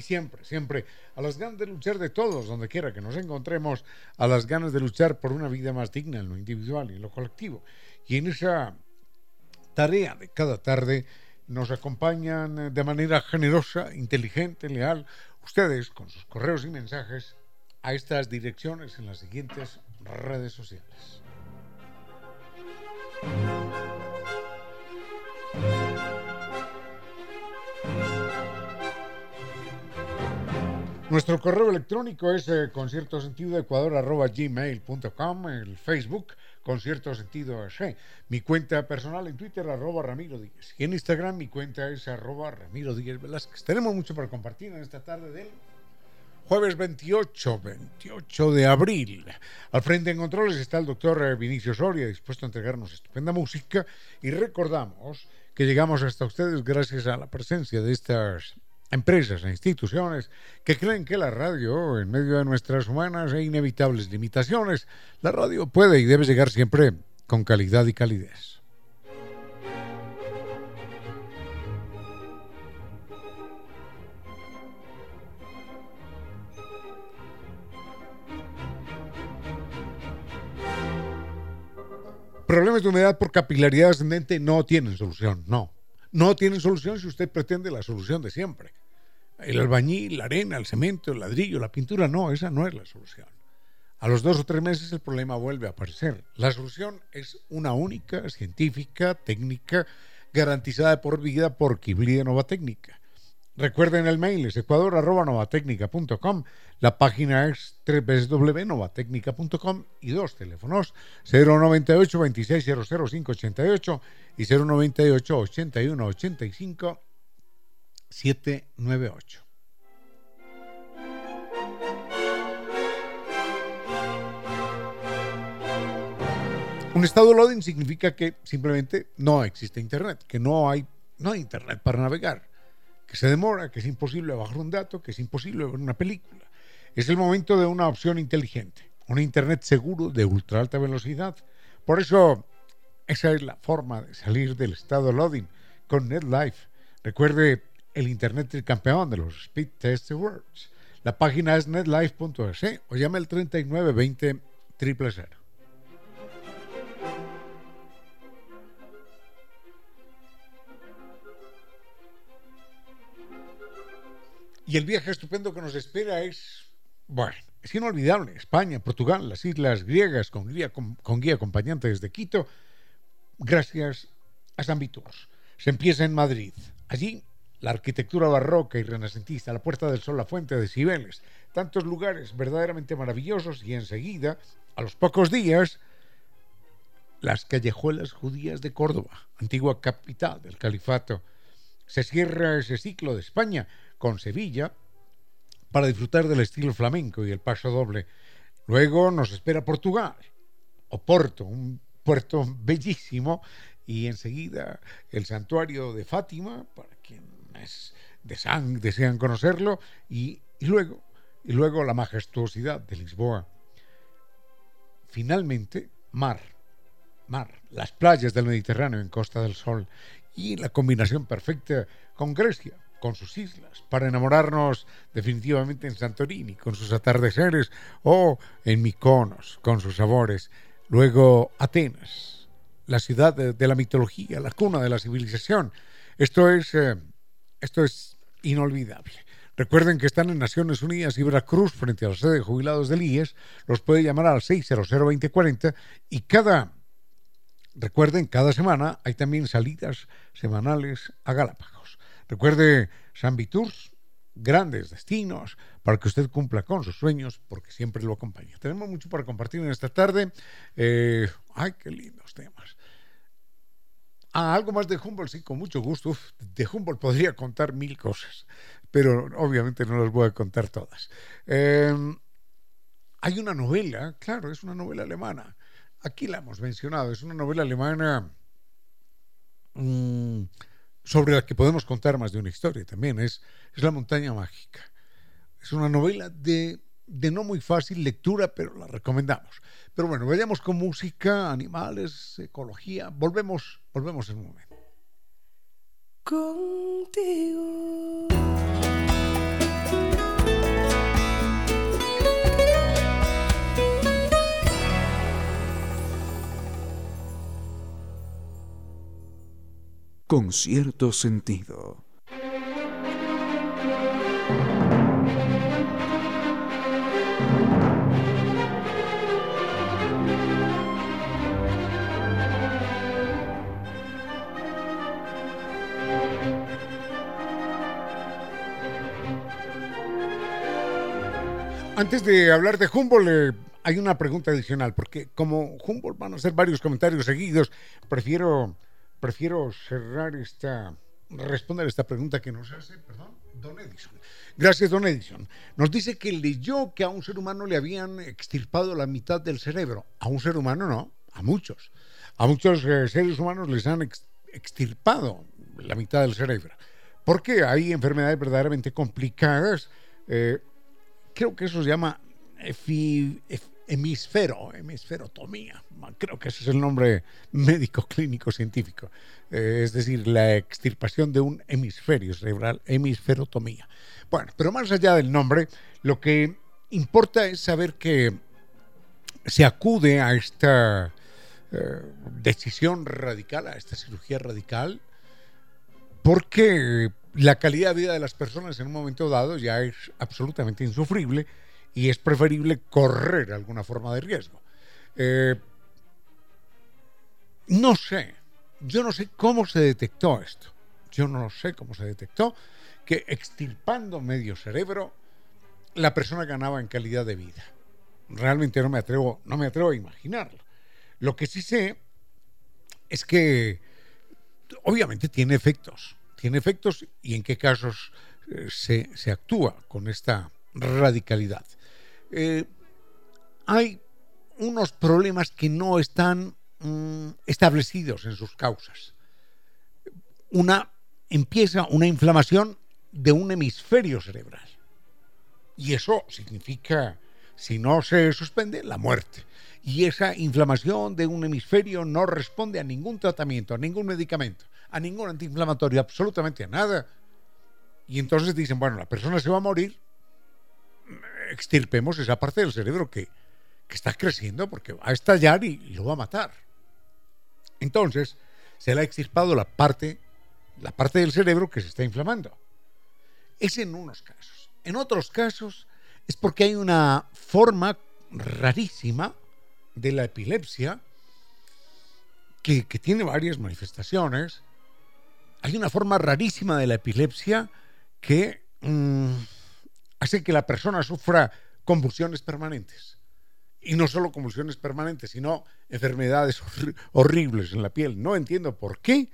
y siempre, siempre, a las ganas de luchar de todos, donde quiera que nos encontremos, a las ganas de luchar por una vida más digna en lo individual y en lo colectivo. Y en esa tarea de cada tarde nos acompañan de manera generosa, inteligente, leal, ustedes con sus correos y mensajes a estas direcciones en las siguientes redes sociales. Nuestro correo electrónico es eh, concierto sentido ecuador arroba el Facebook concierto sentido mi cuenta personal en Twitter arroba Ramiro Díez y en Instagram mi cuenta es arroba Ramiro Díez Velázquez. Tenemos mucho para compartir en esta tarde del jueves 28, 28 de abril. Al frente en controles está el doctor eh, Vinicio Soria, dispuesto a entregarnos estupenda música y recordamos que llegamos hasta ustedes gracias a la presencia de estas empresas e instituciones que creen que la radio, en medio de nuestras humanas e inevitables limitaciones, la radio puede y debe llegar siempre con calidad y calidez. Problemas de humedad por capilaridad ascendente no tienen solución, no. No tienen solución si usted pretende la solución de siempre. El albañil, la arena, el cemento, el ladrillo, la pintura, no, esa no es la solución. A los dos o tres meses el problema vuelve a aparecer. La solución es una única, científica, técnica, garantizada por vida por Kibli de Nova Técnica. Recuerden el mail es ecuador.novatecnica.com, la página es www.novatecnica.com y dos teléfonos 098 2600 588 y 098 81 85 798. Un estado loading significa que simplemente no existe internet, que no hay, no hay internet para navegar, que se demora, que es imposible bajar un dato, que es imposible ver una película. Es el momento de una opción inteligente, un internet seguro de ultra alta velocidad. Por eso, esa es la forma de salir del estado loading con NetLife. Recuerde el Internet del campeón de los Speed Test Awards. La página es netlife.es o llame al 3920 000. Y el viaje estupendo que nos espera es, bueno, es inolvidable. España, Portugal, las islas griegas con guía, acompañante desde Quito, gracias a San. Se empieza en Madrid. Allí la arquitectura barroca y renacentista, la Puerta del Sol, la Fuente de Cibeles, tantos lugares verdaderamente maravillosos y enseguida, a los pocos días, las callejuelas judías de Córdoba, antigua capital del califato. Se cierra ese ciclo de España con Sevilla para disfrutar del estilo flamenco y el paso doble. Luego nos espera Portugal, Oporto, un puerto bellísimo, y enseguida el santuario de Fátima, para quien de Sang desean conocerlo y, luego, y luego la majestuosidad de Lisboa. Finalmente, mar, mar, las playas del Mediterráneo en Costa del Sol y la combinación perfecta con Grecia, con sus islas, para enamorarnos definitivamente en Santorini, con sus atardeceres, o en Mykonos, con sus sabores. Luego Atenas, la ciudad de, la mitología, la cuna de la civilización. Esto es eh, esto es inolvidable. Recuerden que están en Naciones Unidas y Veracruz frente a la sede de jubilados del IES. Los puede llamar al 600-2040 y cada, recuerden, cada semana hay también salidas semanales a Galápagos. Recuerde San Viturs, grandes destinos para que usted cumpla con sus sueños, porque siempre lo acompaña. Tenemos mucho para compartir en esta tarde. Eh, ay, qué lindos temas. Ah, algo más de Humboldt, sí, con mucho gusto. de Humboldt podría contar mil cosas, pero obviamente no las voy a contar todas. Em, hay una novela, claro, es una novela alemana. Aquí la hemos mencionado, es una novela alemana mm, sobre la que podemos contar más de una historia también. Es, es La montaña mágica. Es una novela de de no muy fácil lectura, pero la recomendamos. Pero bueno, vayamos con música, animales, ecología. Volvemos, volvemos en un momento. Contigo. Con cierto sentido. Antes de hablar de Humboldt, eh, hay una pregunta adicional, porque como Humboldt van a hacer varios comentarios seguidos, prefiero, prefiero cerrar esta, responder esta pregunta que nos hace, perdón, Don Edison. Gracias, Don Edison. Nos dice que leyó que a un ser humano le habían extirpado la mitad del cerebro. A un ser humano no, a muchos. A muchos eh, seres humanos les han extirpado la mitad del cerebro. Porque hay enfermedades verdaderamente complicadas. Eh, creo que eso se llama hemisfero, hemisferotomía, creo que ese es el nombre médico, clínico, científico, eh, es decir, la extirpación de un hemisferio cerebral, hemisferotomía. Bueno, pero más allá del nombre, lo que importa es saber que se acude a esta eh, decisión radical, a esta cirugía radical, porque la calidad de vida de las personas en un momento dado ya es absolutamente insufrible y es preferible correr alguna forma de riesgo. Eh, no sé, yo no sé cómo se detectó esto. Yo no sé cómo se detectó que extirpando medio cerebro la persona ganaba en calidad de vida. Realmente no me atrevo, no me atrevo a imaginarlo. Lo que sí sé es que obviamente tiene efectos tiene efectos y en qué casos eh, se, actúa con esta radicalidad. Eh, hay unos problemas que no están mm, establecidos en sus causas. Una empieza una inflamación de un hemisferio cerebral. Y eso significa, si no se suspende, la muerte. Y esa inflamación de un hemisferio no responde a ningún tratamiento, a ningún medicamento a ningún antiinflamatorio, absolutamente a nada. Y entonces dicen, bueno, la persona se va a morir, extirpemos esa parte del cerebro que, que está creciendo porque va a estallar y, lo va a matar. Entonces, se le ha extirpado la parte, la parte del cerebro que se está inflamando. Es en unos casos. En otros casos es porque hay una forma rarísima de la epilepsia que, que tiene varias manifestaciones hay una forma rarísima de la epilepsia que mm, hace que la persona sufra convulsiones permanentes. Y no solo convulsiones permanentes, sino enfermedades horribles en la piel. No entiendo por qué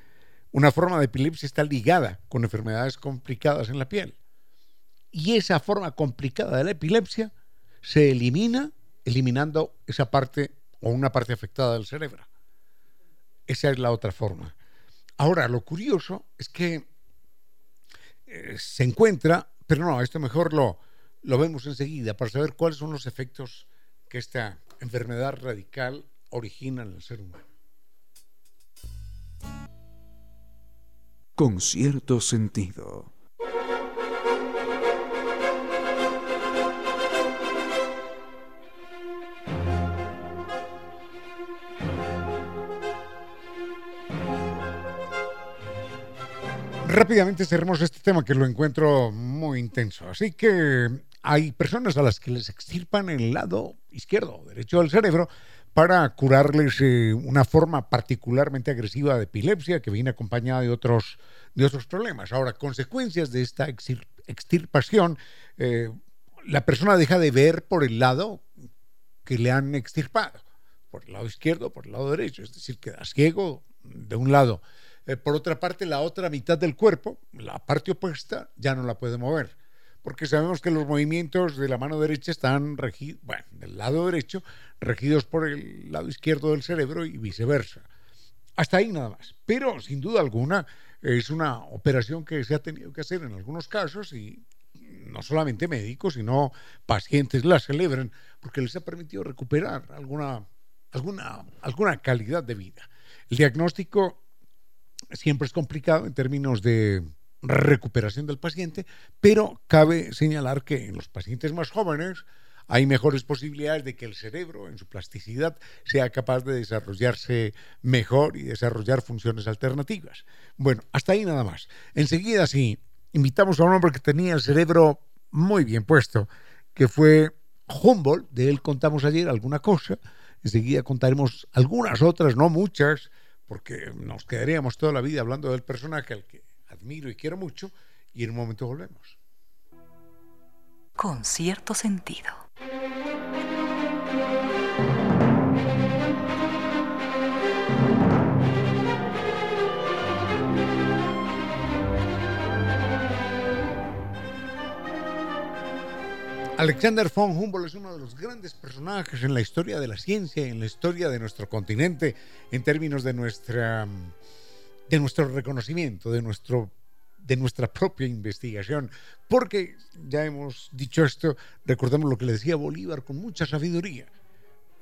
una forma de epilepsia está ligada con enfermedades complicadas en la piel. Y esa forma complicada de la epilepsia se elimina eliminando esa parte o una parte afectada del cerebro. Esa es la otra forma. Ahora, lo curioso es que eh, se encuentra, pero no, esto mejor lo, lo vemos enseguida para saber cuáles son los efectos que esta enfermedad radical origina en el ser humano. Con cierto sentido. Rápidamente cerremos este tema que lo encuentro muy intenso. Así que hay personas a las que les extirpan el lado izquierdo o derecho del cerebro para curarles eh, una forma particularmente agresiva de epilepsia que viene acompañada de otros, de otros problemas. Ahora, consecuencias de esta extirpación, eh, la persona deja de ver por el lado que le han extirpado, por el lado izquierdo, por el lado derecho, es decir, queda ciego de un lado. Eh, por otra parte, la otra mitad del cuerpo, la parte opuesta, ya no la puede mover, porque sabemos que los movimientos de la mano derecha están regidos, bueno, del lado derecho, regidos por el lado izquierdo del cerebro y viceversa. Hasta ahí nada más. Pero, sin duda alguna, es una operación que se ha tenido que hacer en algunos casos y no solamente médicos, sino pacientes la celebran porque les ha permitido recuperar alguna, alguna, alguna calidad de vida. El diagnóstico siempre es complicado en términos de recuperación del paciente, pero cabe señalar que en los pacientes más jóvenes hay mejores posibilidades de que el cerebro, en su plasticidad, sea capaz de desarrollarse mejor y desarrollar funciones alternativas. Bueno, hasta ahí nada más. Enseguida, sí, invitamos a un hombre que tenía el cerebro muy bien puesto, que fue Humboldt, de él contamos ayer alguna cosa, enseguida contaremos algunas otras, no muchas, porque nos quedaríamos toda la vida hablando del personaje al que admiro y quiero mucho, y en un momento volvemos. Con cierto sentido. Alexander von Humboldt es uno de los grandes personajes en la historia de la ciencia, en la historia de nuestro continente, en términos de nuestra de nuestro reconocimiento, de nuestro de nuestra propia investigación, porque ya hemos dicho esto, recordemos lo que le decía Bolívar con mucha sabiduría.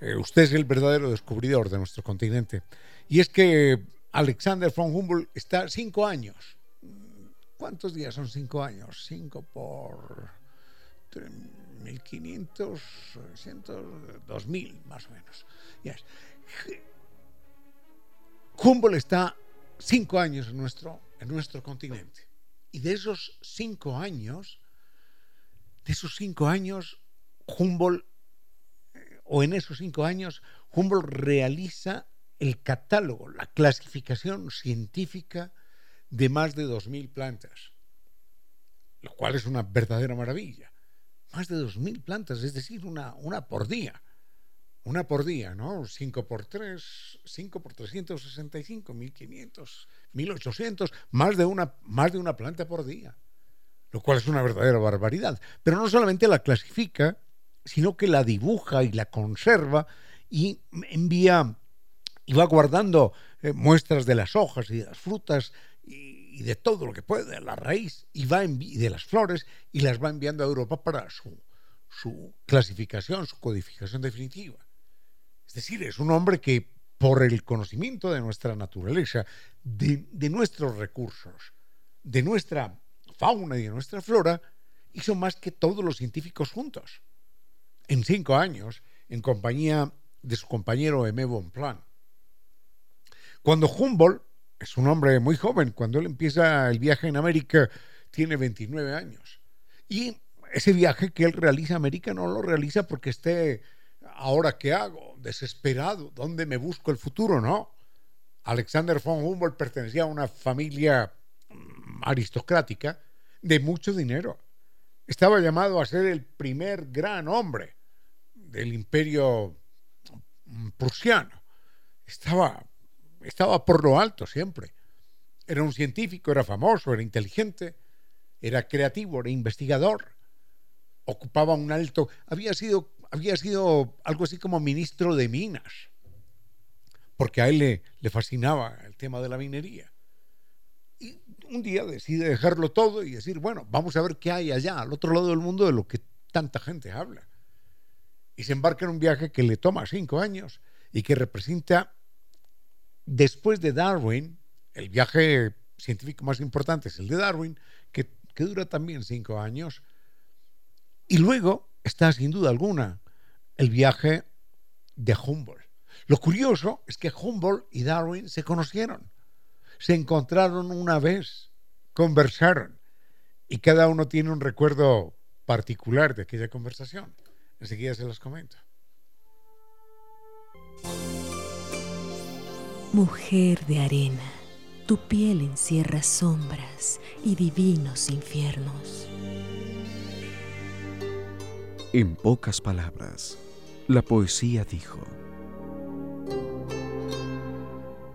Eh, usted es el verdadero descubridor de nuestro continente. Y es que Alexander von Humboldt está cinco años. ¿Cuántos días son cinco años? Cinco por 1500, 2000 más o menos. Yes. Humboldt está cinco años en nuestro, en nuestro continente. Y de esos cinco años, de esos cinco años, Humboldt, eh, o en esos cinco años, Humboldt realiza el catálogo, la clasificación científica de más de 2.000 plantas, lo cual es una verdadera maravilla más de 2.000 plantas, es decir, una, una por día. Una por día, ¿no? 5 por 3, 5 por 365, 1500, 1800, más de, una, más de una planta por día. Lo cual es una verdadera barbaridad. Pero no solamente la clasifica, sino que la dibuja y la conserva y envía y va guardando eh, muestras de las hojas y de las frutas y, de todo lo que puede, la raíz, y, va de las flores, y las va enviando a Europa para su, clasificación, su codificación definitiva. Es decir, es un hombre que por el conocimiento de nuestra naturaleza, de, de, nuestros recursos, de nuestra fauna y de nuestra flora, hizo más que todos los científicos juntos. En cinco años, en compañía de su compañero Aimé Bonpland. Cuando Humboldt es un hombre muy joven. Cuando él empieza el viaje en América, tiene 29 años. Y ese viaje que él realiza a América no lo realiza porque esté, ahora qué hago, desesperado, ¿dónde me busco el futuro? No. Alexander von Humboldt pertenecía a una familia mm, aristocrática de mucho dinero. Estaba llamado a ser el primer gran hombre del imperio mm, prusiano. Estaba estaba por lo alto siempre. Era un científico, era famoso, era inteligente, era creativo, era investigador, ocupaba un alto, había sido, había sido algo así como ministro de minas, porque a él le, le fascinaba el tema de la minería. Y un día decide dejarlo todo y decir, bueno, vamos a ver qué hay allá, al otro lado del mundo de lo que tanta gente habla. Y se embarca en un viaje que le toma cinco años y que representa Después de Darwin, el viaje científico más importante es el de Darwin, que, dura también cinco años. Y luego está, sin duda alguna, el viaje de Humboldt. Lo curioso es que Humboldt y Darwin se conocieron, se encontraron una vez conversaron y cada uno tiene un recuerdo particular de aquella conversación. Enseguida se los comento. Mujer de arena, tu piel encierra sombras y divinos infiernos. En pocas palabras, la poesía dijo,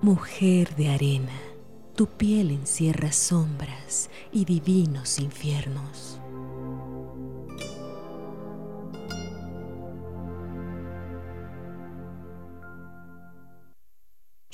Mujer de arena, tu piel encierra sombras y divinos infiernos.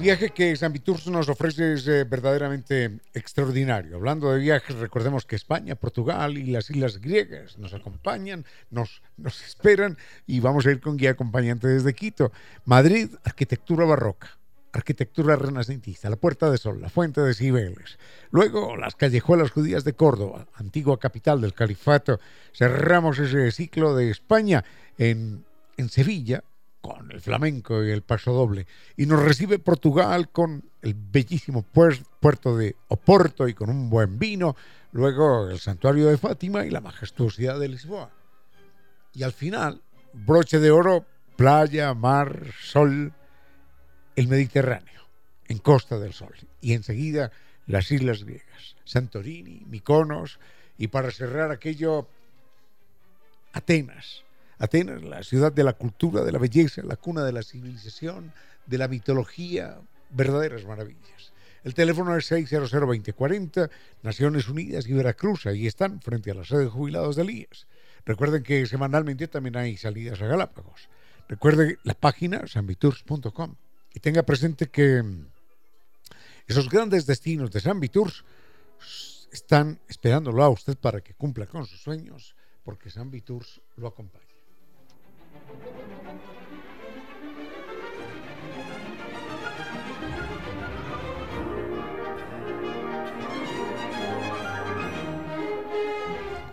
Viaje que San Viturs nos ofrece es eh, verdaderamente extraordinario. Hablando de viajes, recordemos que España, Portugal y las islas griegas nos acompañan, nos, nos esperan y vamos a ir con guía acompañante desde Quito. Madrid, arquitectura barroca arquitectura renacentista, la Puerta de Sol, la Fuente de Cibeles. Luego, las callejuelas judías de Córdoba, antigua capital del califato. Cerramos ese ciclo de España en, en Sevilla, con el flamenco y el paso doble. Y nos recibe Portugal con el bellísimo puerto de Oporto y con un buen vino. Luego el santuario de Fátima y la majestuosidad de Lisboa. Y al final, broche de oro, playa, mar, sol, el Mediterráneo, en Costa del Sol. Y enseguida las islas griegas, Santorini, Miconos y para cerrar aquello, Atenas Atenas, la ciudad de la cultura, de la belleza, la cuna de la civilización, de la mitología, verdaderas maravillas. El teléfono es 600-2040, Naciones Unidas y Veracruz, ahí están, frente a la sede de jubilados de IES. Recuerden que semanalmente también hay salidas a Galápagos. Recuerde la página sanvitours.com y tenga presente que esos grandes destinos de San Viturs están esperándolo a usted para que cumpla con sus sueños, porque San Viturs lo acompaña.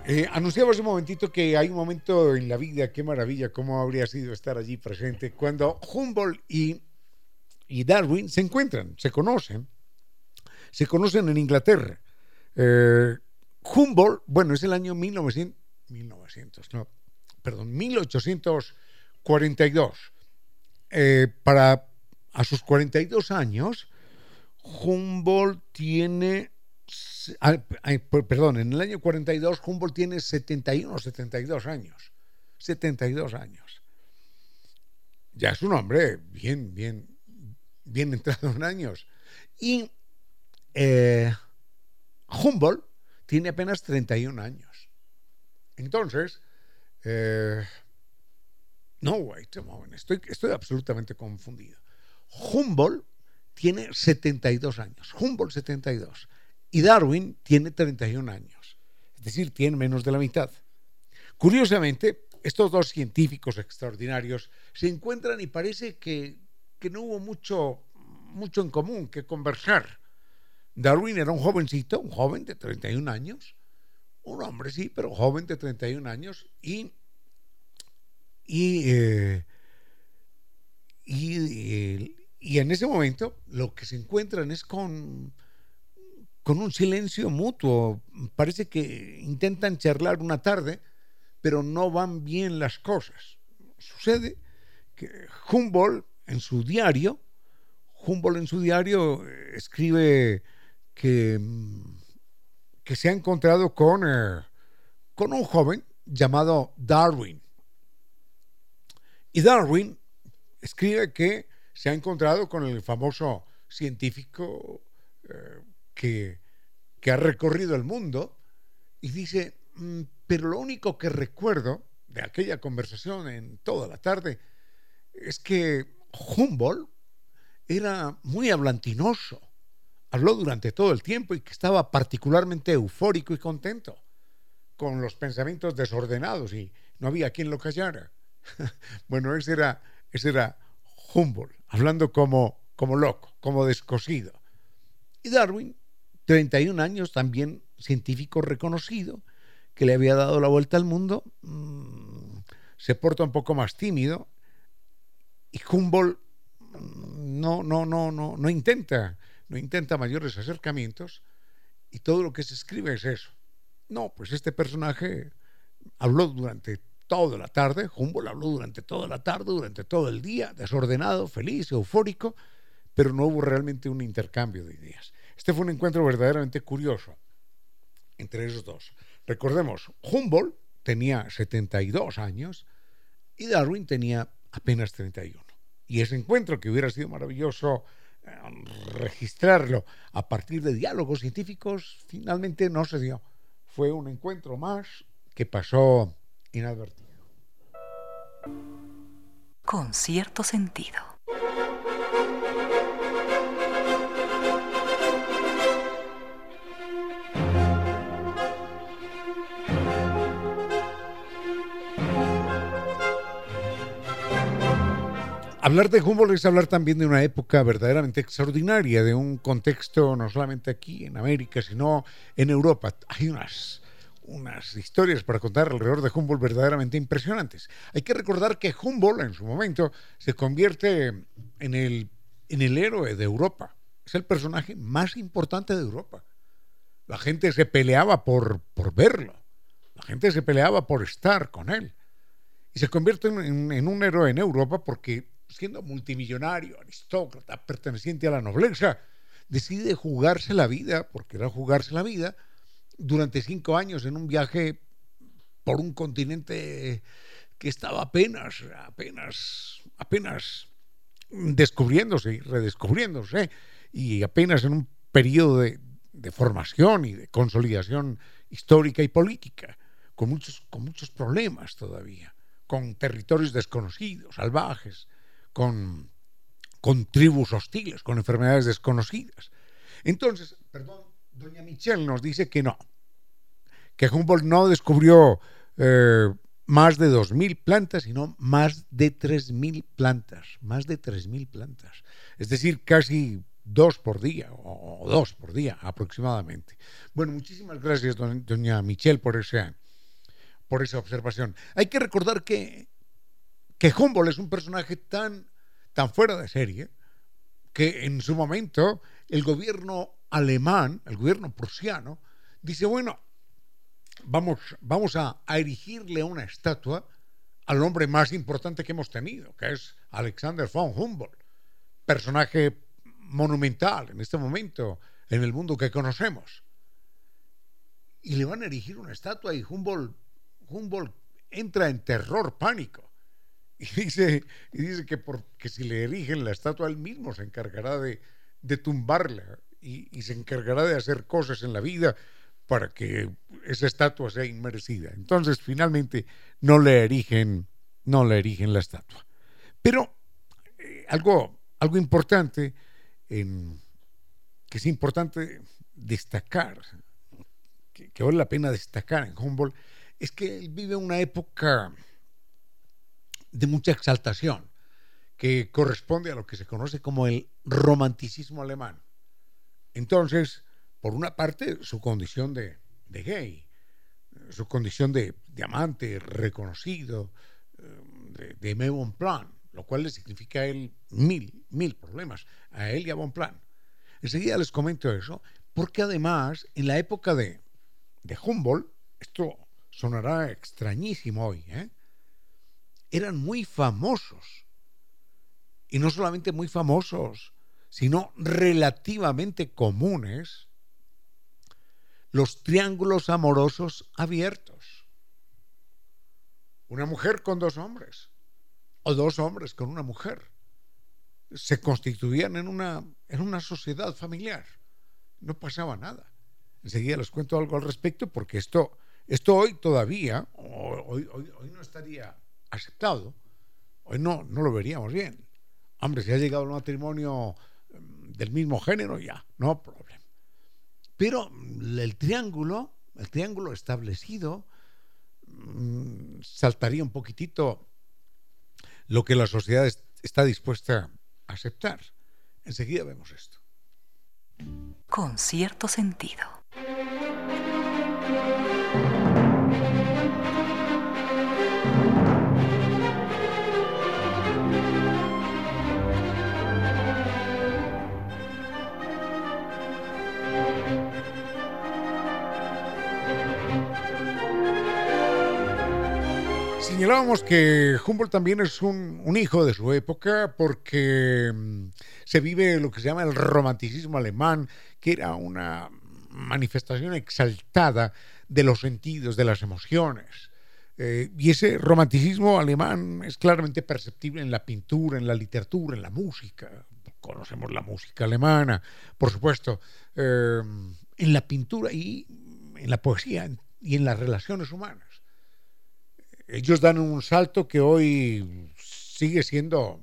Eh, anunciamos un momentito que hay un momento en la vida, qué maravilla, cómo habría sido estar allí presente, cuando Humboldt y, Darwin se encuentran, se conocen, se conocen en Inglaterra. Eh, Humboldt, bueno, es el año 1900, 1900 no, perdón, 1842. Eh, para a sus 42 años, Humboldt tiene perdón, en el año 42 Humboldt tiene 71 o 72 años. 72 años. Ya es un hombre bien, bien, bien entrado en años. Y eh, Humboldt tiene apenas 31 años. Entonces, eh, no, wait estoy, estoy absolutamente confundido. Humboldt tiene 72 años. Humboldt 72 y Darwin tiene 31 años, es decir, tiene menos de la mitad. Curiosamente, estos dos científicos extraordinarios se encuentran y parece que, no hubo mucho, mucho en común que conversar. Darwin era un jovencito, un joven de 31 años, un hombre sí, pero joven de 31 años, y, y, eh, y, y en ese momento lo que se encuentran es con con un silencio mutuo. Parece que intentan charlar una tarde, pero no van bien las cosas. Sucede que Humboldt en su diario, Humboldt en su diario eh, escribe que, que se ha encontrado con, eh, con un joven llamado Darwin. Y Darwin escribe que se ha encontrado con el famoso científico eh, que, ha recorrido el mundo y dice, mm, pero lo único que recuerdo de aquella conversación en toda la tarde es que Humboldt era muy hablantinoso. Habló durante todo el tiempo y que estaba particularmente eufórico y contento, con los pensamientos desordenados y no había quien lo callara. bueno, ese era, ese era Humboldt, hablando como, como loco, como descosido. Y Darwin, 31 años, también científico reconocido, que le había dado la vuelta al mundo, mm, se porta un poco más tímido y Humboldt mm, no, no, no, no, no intenta, no intenta mayores acercamientos y todo lo que se escribe es eso. No, pues este personaje habló durante toda la tarde, Humboldt habló durante toda la tarde, durante todo el día, desordenado, feliz, eufórico, pero no hubo realmente un intercambio de ideas. Este fue un encuentro verdaderamente curioso entre esos dos. Recordemos, Humboldt tenía 72 años y Darwin tenía apenas 31. Y ese encuentro que hubiera sido maravilloso eh, registrarlo a partir de diálogos científicos, finalmente no se dio. Fue un encuentro más que pasó inadvertido. Con cierto sentido. Hablar de Humboldt es hablar también de una época verdaderamente extraordinaria, de un contexto no solamente aquí en América, sino en Europa. Hay unas, unas historias para contar alrededor de Humboldt verdaderamente impresionantes. Hay que recordar que Humboldt en su momento se convierte en el, en el héroe de Europa. Es el personaje más importante de Europa. La gente se peleaba por, por verlo. La gente se peleaba por estar con él. Y se convierte en, en un héroe en Europa porque siendo multimillonario, aristócrata, perteneciente a la nobleza, decide jugarse la vida, porque era jugarse la vida, durante cinco años en un viaje por un continente que estaba apenas, apenas, apenas descubriéndose y redescubriéndose, y apenas en un periodo de, de formación y de consolidación histórica y política, con muchos, con muchos problemas todavía, con territorios desconocidos, salvajes, con, con tribus hostiles, con enfermedades desconocidas. Entonces, perdón, doña Michelle nos dice que no, que Humboldt no descubrió eh, más de 2.000 plantas, sino más de 3.000 plantas, más de 3.000 plantas. Es decir, casi dos por día, o dos por día aproximadamente. Bueno, muchísimas gracias, doña Michelle, por esa, por esa observación. Hay que recordar que que Humboldt es un personaje tan, tan fuera de serie que en su momento el gobierno alemán, el gobierno prusiano, dice, bueno, vamos, vamos a, erigirle una estatua al hombre más importante que hemos tenido, que es Alexander von Humboldt, personaje monumental en este momento en el mundo que conocemos. Y le van a erigir una estatua y Humboldt, Humboldt entra en terror, pánico. Y dice, y dice que, porque si le erigen la estatua, él mismo se encargará de, de tumbarla y, se encargará de hacer cosas en la vida para que esa estatua sea inmerecida. Entonces, finalmente, no le erigen, no le erigen la estatua. Pero eh, algo, algo importante, que es importante destacar, que, que vale la pena destacar en Humboldt, es que él vive una época de mucha exaltación, que corresponde a lo que se conoce como el romanticismo alemán. Entonces, por una parte, su condición de, gay, su condición de diamante reconocido, eh, de, de Aimé Bonpland, lo cual le significa a él mil, mil problemas, a él y a Bonpland. Enseguida les comento eso, porque además, en la época de, de Humboldt, esto sonará extrañísimo hoy, ¿eh? eran muy famosos. Y no solamente muy famosos, sino relativamente comunes los triángulos amorosos abiertos. Una mujer con dos hombres, o dos hombres con una mujer, se constituían en una, en una sociedad familiar. No pasaba nada. Enseguida les cuento algo al respecto porque esto, esto hoy todavía, hoy, hoy, hoy no estaría aceptado, Hoy no, no lo veríamos bien. Hombre, si ha llegado el matrimonio del mismo género, ya, no problema. Pero el triángulo, el triángulo establecido, mm, saltaría un poquitito lo que la sociedad está dispuesta a aceptar. Enseguida vemos esto. Con cierto sentido. Señalábamos que Humboldt también es un, hijo de su época porque mm, se vive lo que se llama el romanticismo alemán, que era una manifestación exaltada de los sentidos, de las emociones. Eh, y ese romanticismo alemán es claramente perceptible en la pintura, en la literatura, en la música. Conocemos la música alemana, por supuesto, eh, en la pintura y en la poesía y en las relaciones humanas ellos dan un salto que hoy sigue siendo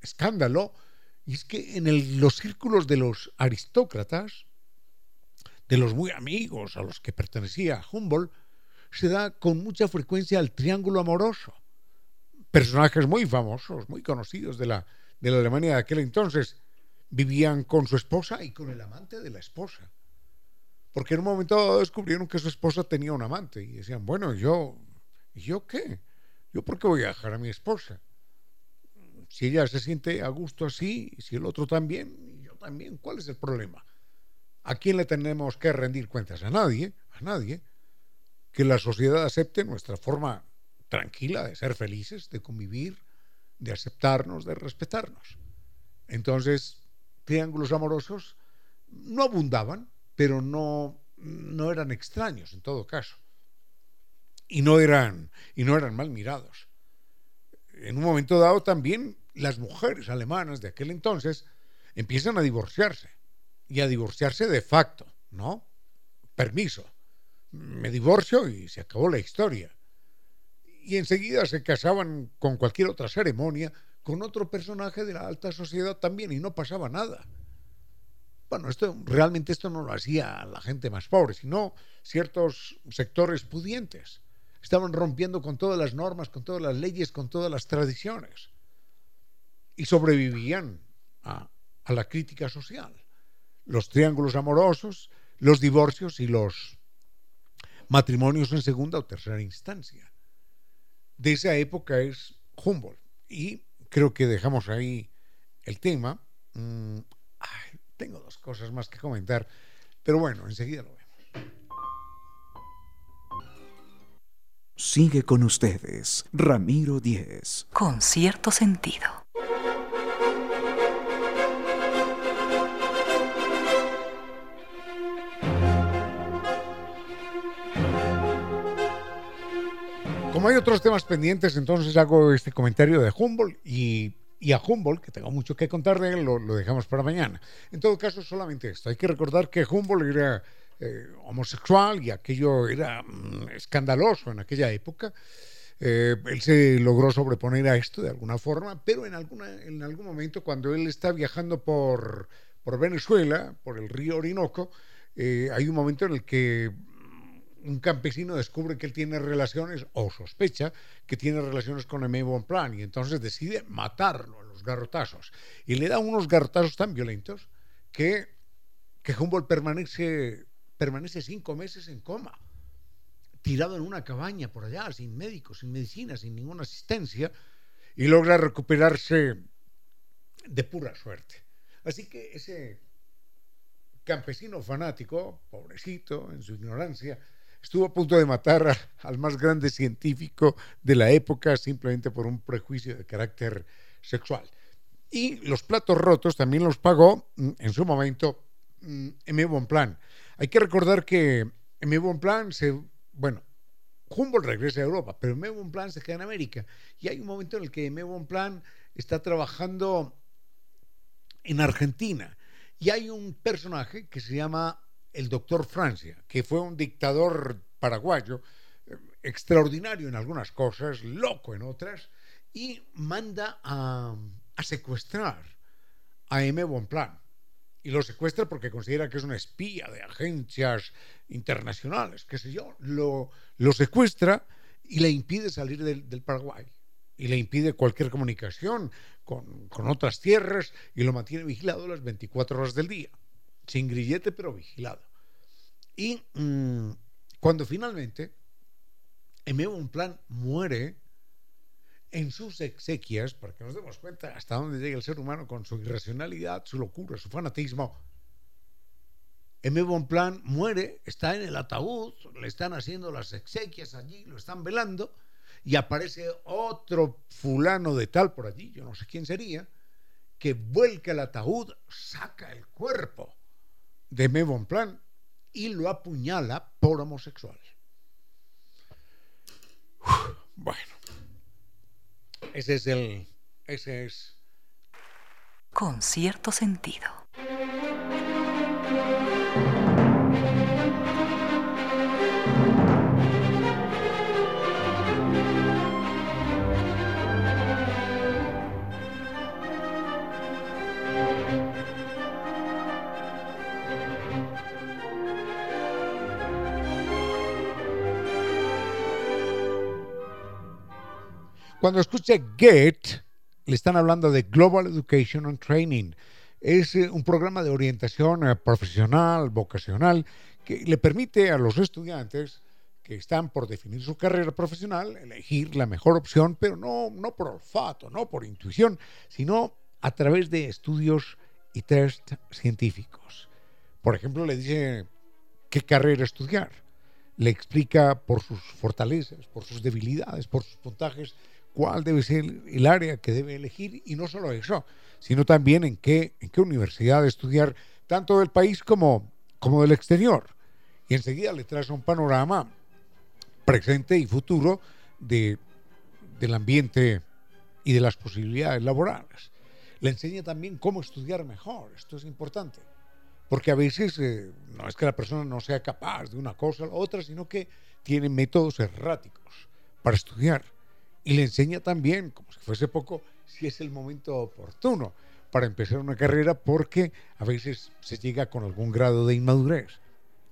escándalo, y es que en los círculos de los aristócratas, de los muy amigos a los que pertenecía Humboldt, se da con mucha frecuencia el triángulo amoroso. Personajes muy famosos, muy conocidos de la, de la Alemania de aquel entonces, vivían con su esposa y con el amante de la esposa. Porque en un momento descubrieron que su esposa tenía un amante y decían, bueno, yo ¿Y yo qué? ¿Yo por qué voy a dejar a mi esposa? Si ella se siente a gusto así, si el otro también, yo también, ¿cuál es el problema? ¿A quién le tenemos que rendir cuentas? A nadie, a nadie. Que la sociedad acepte nuestra forma tranquila de ser felices, de convivir, de aceptarnos, de respetarnos. Entonces, triángulos amorosos no abundaban, pero no, no eran extraños en todo caso y no eran, y no eran mal mirados. En un momento dado también las mujeres alemanas de aquel entonces empiezan a divorciarse y a divorciarse de facto, ¿no? Permiso. Me divorcio y se acabó la historia. Y enseguida se casaban con cualquier otra ceremonia con otro personaje de la alta sociedad también y no pasaba nada. Bueno, esto realmente esto no lo hacía la gente más pobre, sino ciertos sectores pudientes estaban rompiendo con todas las normas, con todas las leyes, con todas las tradiciones. Y sobrevivían a, la crítica social. Los triángulos amorosos, los divorcios y los matrimonios en segunda o tercera instancia. De esa época es Humboldt. Y creo que dejamos ahí el tema. Mm, tengo dos cosas más que comentar, pero bueno, enseguida lo vemos. Sigue con ustedes, Ramiro Díez. Con cierto sentido. Como hay otros temas pendientes, entonces hago este comentario de Humboldt y, a Humboldt, que tengo mucho que contar de él, lo, lo dejamos para mañana. En todo caso, solamente esto. Hay que recordar que Humboldt era eh, homosexual y aquello era mm, escandaloso en aquella época. Eh, él se logró sobreponer a esto de alguna forma, pero en, alguna, en algún momento cuando él está viajando por, por Venezuela, por el río Orinoco, eh, hay un momento en el que mm, un campesino descubre que él tiene relaciones, o sospecha que tiene relaciones con Aimé Bonpland, y entonces decide matarlo a los garrotazos. Y le da unos garrotazos tan violentos que, que Humboldt permanece permanece cinco meses en coma, tirado en una cabaña por allá, sin médicos, sin medicina, sin ninguna asistencia, y logra recuperarse de pura suerte. Así que ese campesino fanático, pobrecito, en su ignorancia, estuvo a punto de matar al más grande científico de la época simplemente por un prejuicio de carácter sexual. Y los platos rotos también los pagó mm, en su momento mm, M. Bonpland, hay que recordar que M. Bonpland se, bueno, Humboldt regresa a Europa, pero M. Bonpland se queda en América. Y hay un momento en el que M. Bonpland está trabajando en Argentina. Y hay un personaje que se llama el doctor Francia, que fue un dictador paraguayo, eh, extraordinario en algunas cosas, loco en otras, y manda a, secuestrar a M. Bonplan. Y lo secuestra porque considera que es una espía de agencias internacionales, qué sé yo. Lo, lo secuestra y le impide salir del, del Paraguay y le impide cualquier comunicación con, otras tierras y lo mantiene vigilado las 24 horas del día, sin grillete pero vigilado. Y mm, cuando finalmente un plan muere en sus exequias, para que nos demos cuenta hasta dónde llega el ser humano con su irracionalidad, su locura, su fanatismo, M. Bonplan muere, está en el ataúd, le están haciendo las exequias allí, lo están velando, y aparece otro fulano de tal por allí, yo no sé quién sería, que vuelca el ataúd, saca el cuerpo de M. Bonplan y lo apuñala por homosexual. bueno, ese es el... Ese es... Con cierto sentido. Cuando escuche GET, le están hablando de Global Education and Training. Es eh, un programa de orientación eh, profesional, vocacional, que le permite a los estudiantes que están por definir su carrera profesional elegir la mejor opción, pero no, no por olfato, no por intuición, sino a través de estudios y test científicos. Por ejemplo, le dice qué carrera estudiar. Le explica por sus fortalezas, por sus debilidades, por sus puntajes cuál debe ser el área que debe elegir y no solo eso, sino también en qué, en qué universidad estudiar, tanto del país como, como del exterior. Y enseguida le trae un panorama presente y futuro de, del ambiente y de las posibilidades laborales. Le enseña también cómo estudiar mejor, esto es importante, porque a veces eh, no es que la persona no sea capaz de una cosa o otra, sino que tiene métodos erráticos para estudiar y le enseña también, como si fuese poco, si es el momento oportuno para empezar una carrera porque a veces se llega con algún grado de inmadurez.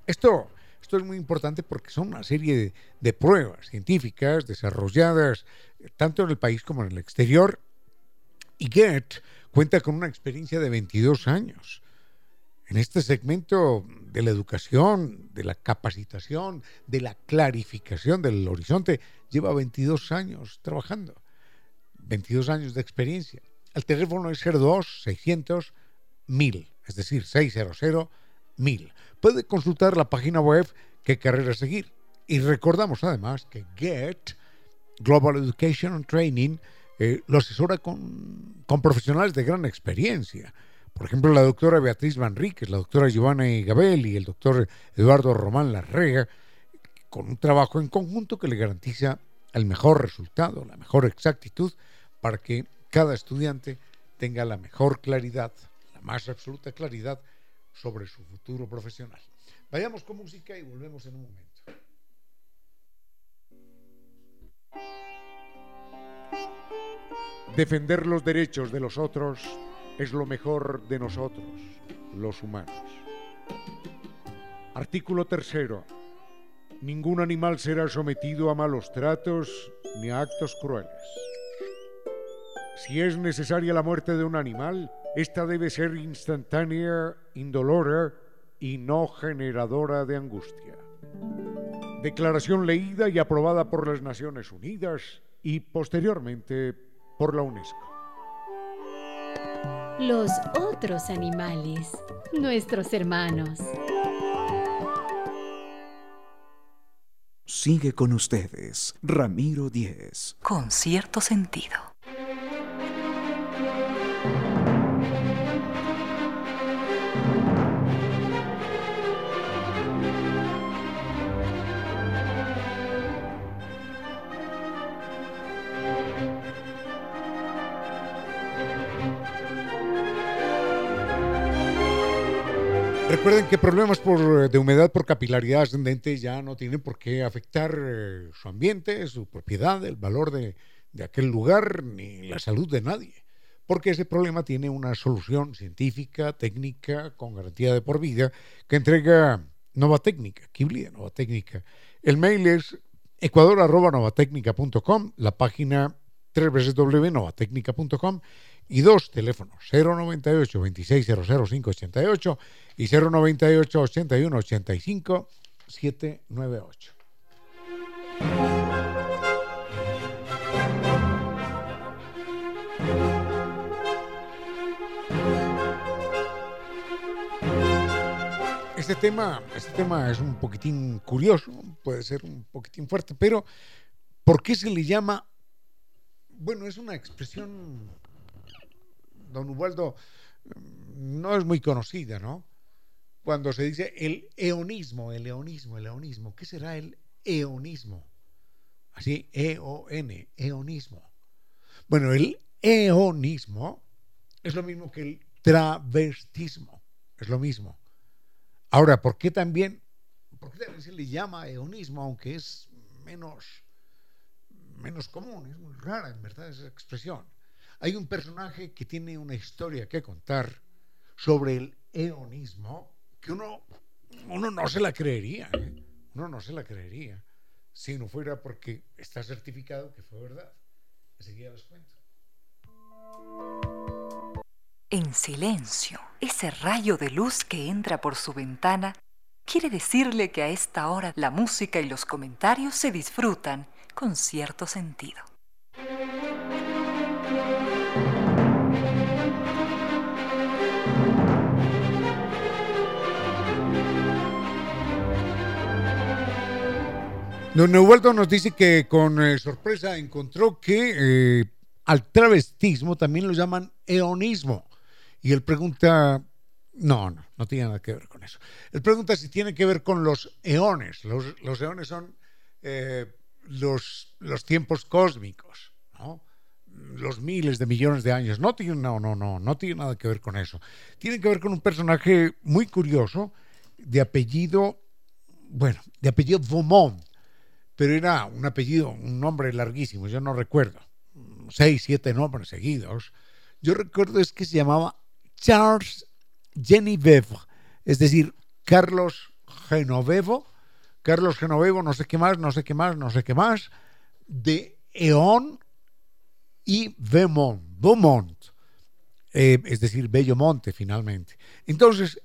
Esto, esto es muy importante porque son una serie de, pruebas científicas desarrolladas eh, tanto en el país como en el exterior y Get cuenta con una experiencia de 22 años en este segmento de la educación, de la capacitación, de la clarificación del horizonte, lleva 22 años trabajando, 22 años de experiencia. El teléfono es 02 600 1000, es decir, 600 1000. Puede consultar la página web qué carrera seguir. Y recordamos además que GET, Global Education and Training, eh, lo asesora con, con profesionales de gran experiencia por ejemplo, la doctora Beatriz Manríquez, la doctora Giovanna Gabel y el doctor Eduardo Román Larrega, con un trabajo en conjunto que le garantiza el mejor resultado, la mejor exactitud, para que cada estudiante tenga la mejor claridad, la más absoluta claridad sobre su futuro profesional. Vayamos con música y volvemos en un momento. Defender los derechos de los otros es lo mejor de nosotros, los humanos. Artículo tercero. Ningún animal será sometido a malos tratos ni a actos crueles. Si es necesaria la muerte de un animal, esta debe ser instantánea, indolora y no generadora de angustia. Declaración leída y aprobada por las Naciones Unidas y posteriormente por la UNESCO los otros animales, nuestros hermanos. Sigue con ustedes, Ramiro Díez. Con cierto sentido. Recuerden que problemas por, de humedad por capilaridad ascendente ya no tienen por qué afectar eh, su ambiente, su propiedad, el valor de, de aquel lugar ni la salud de nadie, porque ese problema tiene una solución científica, técnica, con garantía de por vida, que entrega Nova Técnica, Kibli Nova Técnica. El mail es ecuador.novatecnica.com, la página www.novatecnica.com y dos teléfonos 098 2600 588 y 098 81 85 798. Este tema, este tema es un poquitín curioso, puede ser un poquitín fuerte, pero ¿por qué se le llama? Bueno, es una expresión, don Ubaldo, no es muy conocida, ¿no? Cuando se dice el eonismo, el eonismo, el eonismo, ¿qué será el eonismo? Así, E-O-N, eonismo. Bueno, el eonismo es lo mismo que el travestismo, es lo mismo. Ahora, ¿por qué también, por qué también se le llama eonismo, aunque es menos, menos común, es muy rara en verdad esa expresión? Hay un personaje que tiene una historia que contar sobre el eonismo que uno, uno no se la creería, ¿eh? uno no se la creería si no fuera porque está certificado que fue verdad. Enseguida les cuento. En silencio, ese rayo de luz que entra por su ventana quiere decirle que a esta hora la música y los comentarios se disfrutan con cierto sentido. Don Neuvaldo nos dice que con eh, sorpresa encontró que eh, al travestismo también lo llaman eonismo. Y él pregunta, no, no, no tiene nada que ver con eso. Él pregunta si tiene que ver con los eones. Los, los eones son eh, los, los tiempos cósmicos, ¿no? los miles de millones de años. No tiene, no, no, no, no tiene nada que ver con eso. Tiene que ver con un personaje muy curioso de apellido, bueno, de apellido Beaumont, pero era un apellido, un nombre larguísimo, yo no recuerdo, seis, siete nombres seguidos. Yo recuerdo es que se llamaba Charles Genevieve, es decir, Carlos Genovevo, Carlos Genovevo, no sé qué más, no sé qué más, no sé qué más, de Eón y Beaumont, Beaumont eh, es decir, Bellomonte finalmente. Entonces,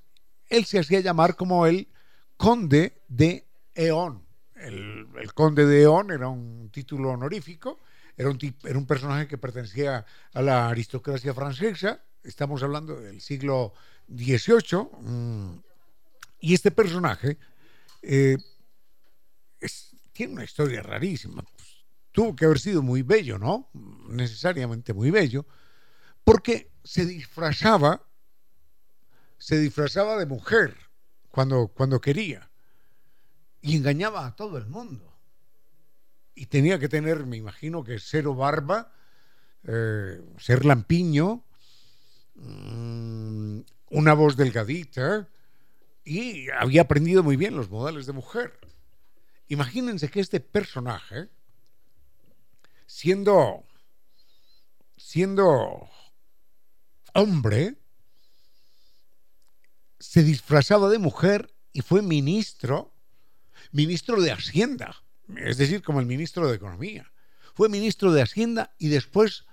él se hacía llamar como el conde de Eón. El, conde de Eón era un título honorífico, era un, era un personaje que pertenecía a la aristocracia francesa, estamos hablando del siglo XVIII, mm, y este personaje eh, tiene una historia rarísima. tuvo que haber sido muy bello, ¿no? Necesariamente muy bello, porque se disfrazaba, se disfrazaba de mujer cuando, cuando quería y engañaba a todo el mundo. Y tenía que tener, me imagino que cero barba, eh, ser lampiño, Mm, una voz delgadita y había aprendido muy bien los modales de mujer. Imagínense que este personaje, siendo, siendo hombre, se disfrazaba de mujer y fue ministro, ministro de Hacienda, es decir, como el ministro de Economía. Fue ministro de Hacienda y después,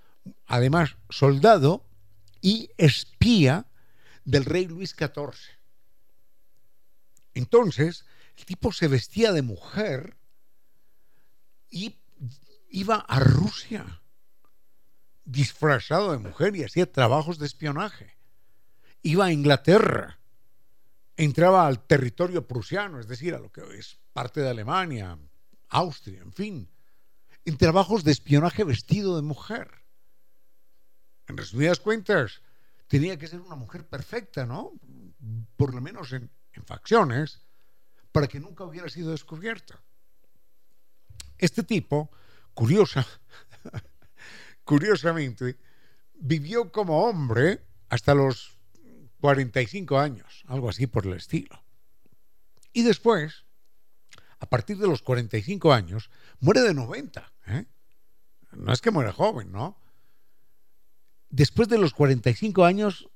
además, soldado y espía del rey Luis XIV. Entonces, el tipo se vestía de mujer y iba a Rusia disfrazado de mujer y hacía trabajos de espionaje. Iba a Inglaterra, entraba al territorio prusiano, es decir, a lo que es parte de Alemania, Austria, en fin, en trabajos de espionaje vestido de mujer. En resumidas cuentas, tenía que ser una mujer perfecta, ¿no? Por lo menos en, facciones, para que nunca hubiera sido descubierta. Este tipo, curiosa, curiosamente, vivió como hombre hasta los 45 años, algo así por el estilo. Y después, a partir de los 45 años, muere de 90. ¿eh? no es que muera joven, ¿no? Después de los 45 años,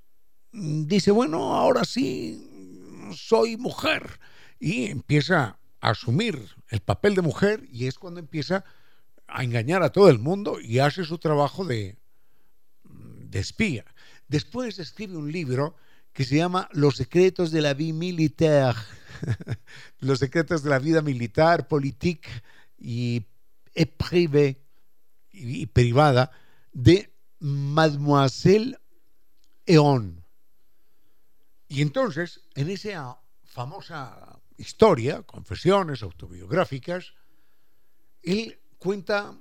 mm, dice, bueno, ahora sí, soy mujer. Y empieza a asumir el papel de mujer y es cuando empieza a engañar a todo el mundo y hace su trabajo de, de espía. Después escribe un libro que se llama Los secretos de la vie militaire, los secretos de la vida militar, politique y, privé y, privada de Mademoiselle Eon. Y entonces, en esa famosa historia, confesiones autobiográficas, él cuenta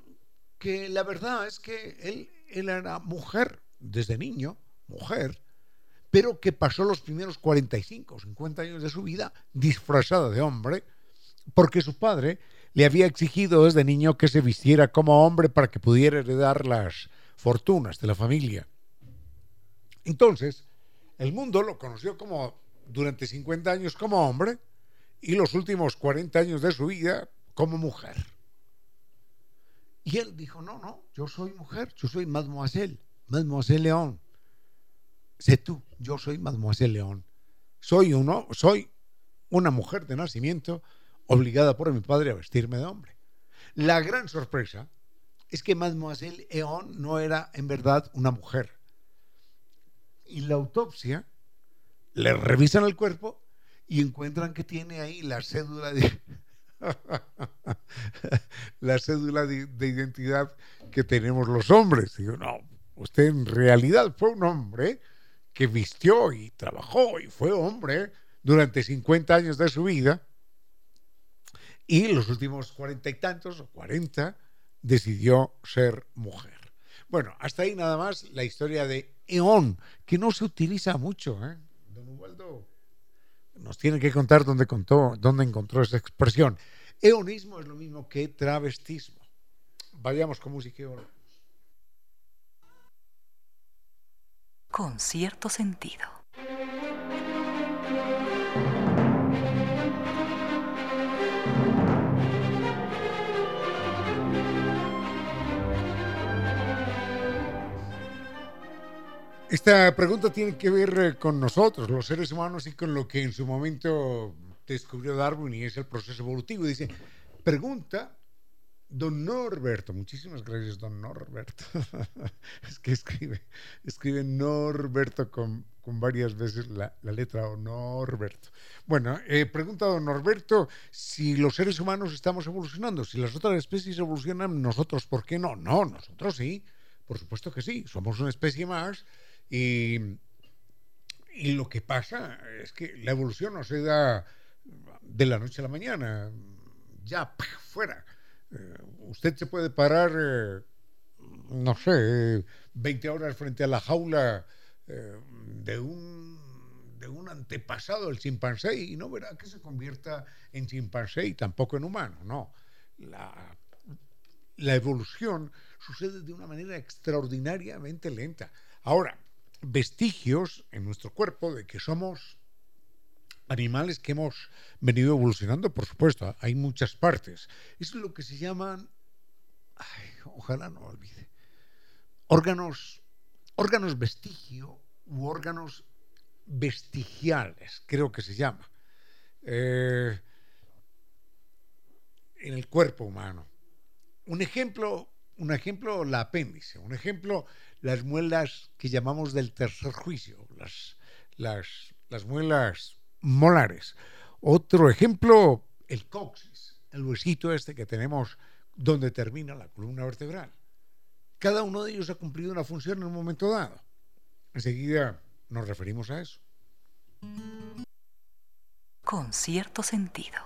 que la verdad es que él, él era mujer desde niño, mujer, pero que pasó los primeros 45 o 50 años de su vida disfrazada de hombre, porque su padre le había exigido desde niño que se vistiera como hombre para que pudiera heredar las fortunas de la familia. Entonces, el mundo lo conoció como durante 50 años como hombre y los últimos 40 años de su vida como mujer. Y él dijo, no, no, yo soy mujer, yo soy mademoiselle, mademoiselle León. Sé tú, yo soy mademoiselle León. Soy una mujer de nacimiento obligada por mi padre a vestirme de hombre. La gran sorpresa es que mademoiselle León no era en verdad una mujer. Y la autopsia le revisan el cuerpo y encuentran que tiene ahí la cédula de la cédula de, identidad que tenemos los hombres. Digo, no, usted en realidad fue un hombre que vistió y trabajó y fue hombre durante 50 años de su vida y los últimos cuarenta y tantos o cuarenta decidió ser mujer. Bueno, hasta ahí nada más la historia de Eón, que no se utiliza mucho. ¿eh? Don Ubaldo nos tiene que contar dónde, contó, dónde encontró esa expresión. Eonismo es lo mismo que travestismo. Vayamos con música Con cierto sentido. Esta pregunta tiene que ver eh, con nosotros, los seres humanos, y con lo que en su momento descubrió Darwin y es el proceso evolutivo. Dice, pregunta don Norberto, muchísimas gracias don Norberto. es que escribe, escribe Norberto con, con varias veces la, letra o Norberto. Bueno, eh, pregunta don Norberto si los seres humanos estamos evolucionando, si las otras especies evolucionan, nosotros, ¿por qué no? No, nosotros sí, por supuesto que sí, somos una especie más y, y lo que pasa es que la evolución no se da de la noche a la mañana, ya fuera. Eh, usted se puede parar, eh, no sé, 20 horas frente a la jaula eh, de, un, de un antepasado del chimpancé y no verá que se convierta en chimpancé y tampoco en humano, no. La, la evolución sucede de una manera extraordinariamente lenta. Ahora, vestigios en nuestro cuerpo de que somos animales que hemos venido evolucionando, por supuesto, hay muchas partes. Es lo que se llaman, ojalá no olvide, órganos, órganos vestigio u órganos vestigiales, creo que se llama, eh, en el cuerpo humano. Un ejemplo, un ejemplo, la apéndice, un ejemplo, las muelas que llamamos del tercer juicio, las, las, las muelas molares. Otro ejemplo, el coxis, el huesito este que tenemos donde termina la columna vertebral. Cada uno de ellos ha cumplido una función en un momento dado. Enseguida nos referimos a eso. Con cierto sentido.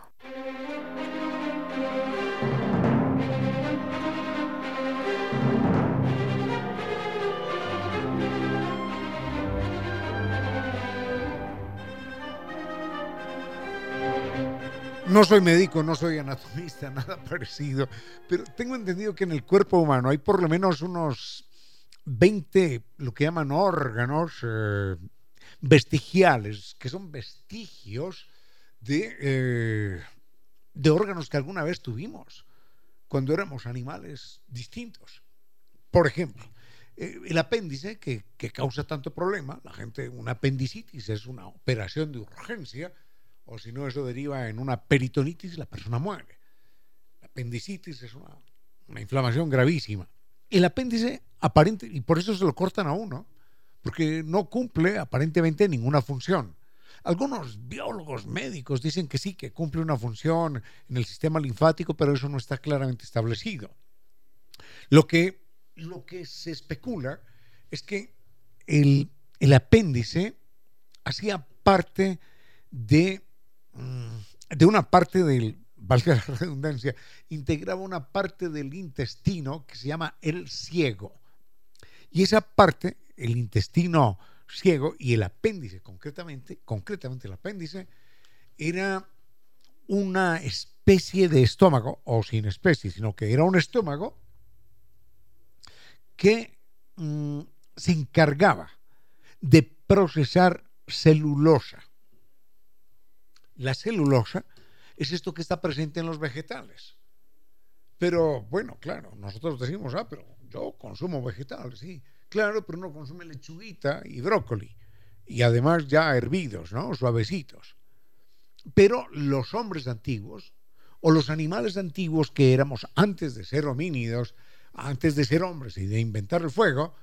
No soy médico, no soy anatomista, nada parecido, pero tengo entendido que en el cuerpo humano hay por lo menos unos 20, lo que llaman órganos eh, vestigiales, que son vestigios de, eh, de órganos que alguna vez tuvimos cuando éramos animales distintos. Por ejemplo, eh, el apéndice que, que, causa tanto problema, la gente, una apendicitis es una operación de urgencia, o si no, eso deriva en una peritonitis y la persona muere. La apendicitis es una, una inflamación gravísima. El apéndice, aparente, y por eso se lo cortan a uno, porque no cumple aparentemente ninguna función. Algunos biólogos médicos dicen que sí, que cumple una función en el sistema linfático, pero eso no está claramente establecido. Lo que, lo que se especula es que el, el apéndice hacía parte de, de una parte del, valga la redundancia, integraba una parte del intestino que se llama el ciego. Y esa parte, el intestino ciego y el apéndice concretamente, concretamente el apéndice, era una especie de estómago, o sin especie, sino que era un estómago que mm, se encargaba de procesar celulosa. La celulosa es esto que está presente en los vegetales. Pero bueno, claro, nosotros decimos, ah, pero yo consumo vegetales, sí. Claro, pero uno consume lechuguita y brócoli. Y además ya hervidos, ¿no? Suavecitos. Pero los hombres antiguos, o los animales antiguos que éramos antes de ser homínidos, antes de ser hombres y de inventar el fuego,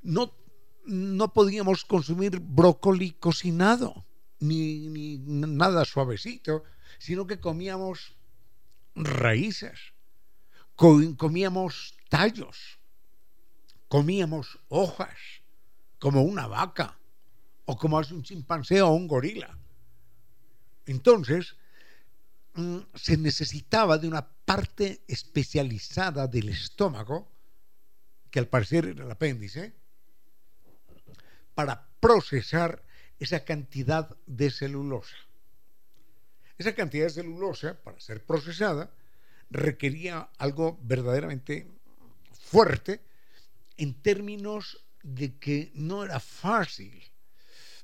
no, no podíamos consumir brócoli cocinado, ni, ni nada suavecito, sino que comíamos raíces, comíamos tallos, comíamos hojas, como una vaca, o como hace un chimpancé o un gorila. Entonces, mm, se necesitaba de una parte especializada del estómago, que al parecer era el apéndice, para procesar esa cantidad de celulosa. Esa cantidad de celulosa, para ser procesada, requería algo verdaderamente fuerte en términos de que no era fácil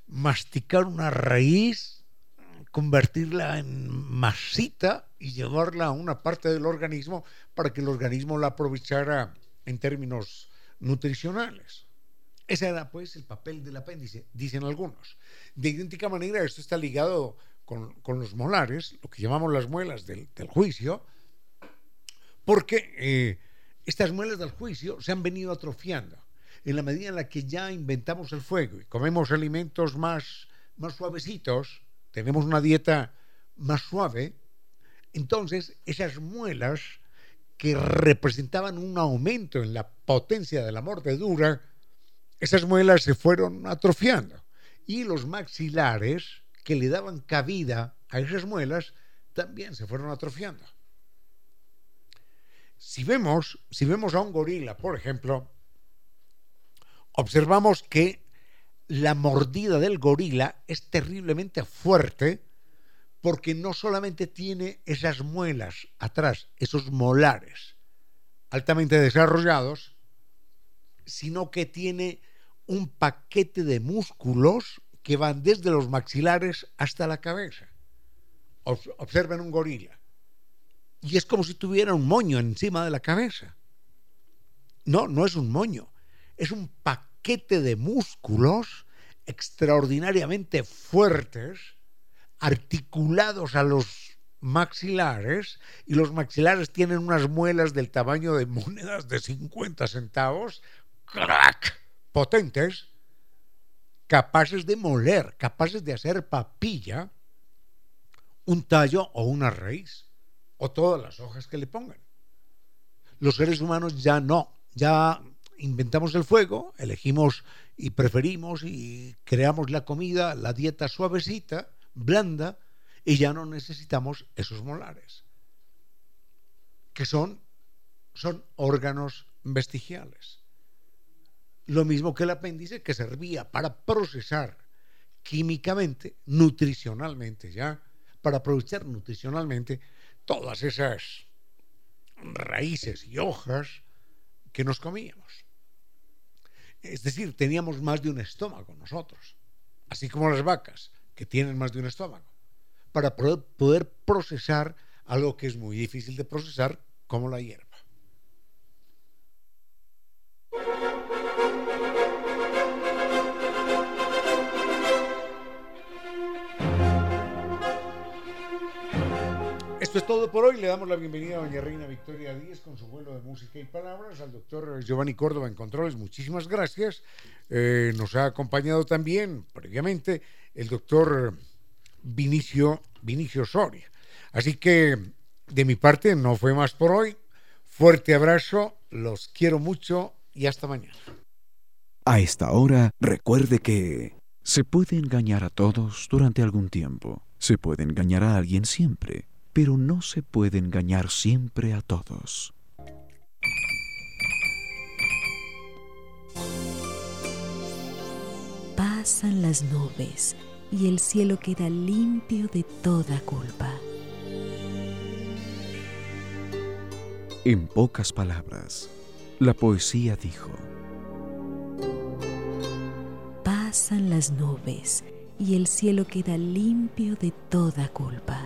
masticar una raíz, convertirla en masita y llevarla a una parte del organismo para que el organismo la aprovechara en términos nutricionales. Ese era pues el papel del apéndice, dicen algunos. De idéntica manera, esto está ligado con, con los molares, lo que llamamos las muelas del, del juicio, porque eh, estas muelas del juicio se han venido atrofiando. En la medida en la que ya inventamos el fuego y comemos alimentos más, más suavecitos, tenemos una dieta más suave, entonces esas muelas que representaban un aumento en la potencia de la mordedura, esas muelas se fueron atrofiando y los maxilares que le daban cabida a esas muelas también se fueron atrofiando. Si vemos, si vemos a un gorila, por ejemplo, observamos que la mordida del gorila es terriblemente fuerte porque no solamente tiene esas muelas atrás, esos molares altamente desarrollados, sino que tiene un paquete de músculos que van desde los maxilares hasta la cabeza. Observen un gorila y es como si tuviera un moño encima de la cabeza. No, no es un moño, es un paquete de músculos extraordinariamente fuertes, articulados a los maxilares, y los maxilares tienen unas muelas del tamaño de monedas de 50 centavos, crack, potentes, capaces de moler, capaces de hacer papilla un tallo o una raíz o todas las hojas que le pongan. Los seres humanos ya no, ya inventamos el fuego, elegimos y preferimos y creamos la comida, la dieta suavecita, blanda, y ya no necesitamos esos molares, que son, son órganos vestigiales. Lo mismo que el apéndice que servía para procesar químicamente, nutricionalmente ya, para aprovechar nutricionalmente todas esas raíces y hojas que nos comíamos. Es decir, teníamos más de un estómago nosotros, así como las vacas, que tienen más de un estómago, para poder procesar algo que es muy difícil de procesar, como la hierba. Es todo por hoy. Le damos la bienvenida a doña Reina Victoria Díez con su vuelo de música y palabras, al doctor Giovanni Córdoba en Controles. Muchísimas gracias. Eh, nos ha acompañado también previamente el doctor Vinicio, Vinicio Soria. Así que de mi parte no fue más por hoy. Fuerte abrazo, los quiero mucho y hasta mañana. A esta hora, recuerde que se puede engañar a todos durante algún tiempo. Se puede engañar a alguien siempre, pero no se puede engañar siempre a todos. Pasan las nubes y el cielo queda limpio de toda culpa. En pocas palabras, la poesía dijo, Pasan las nubes y el cielo queda limpio de toda culpa.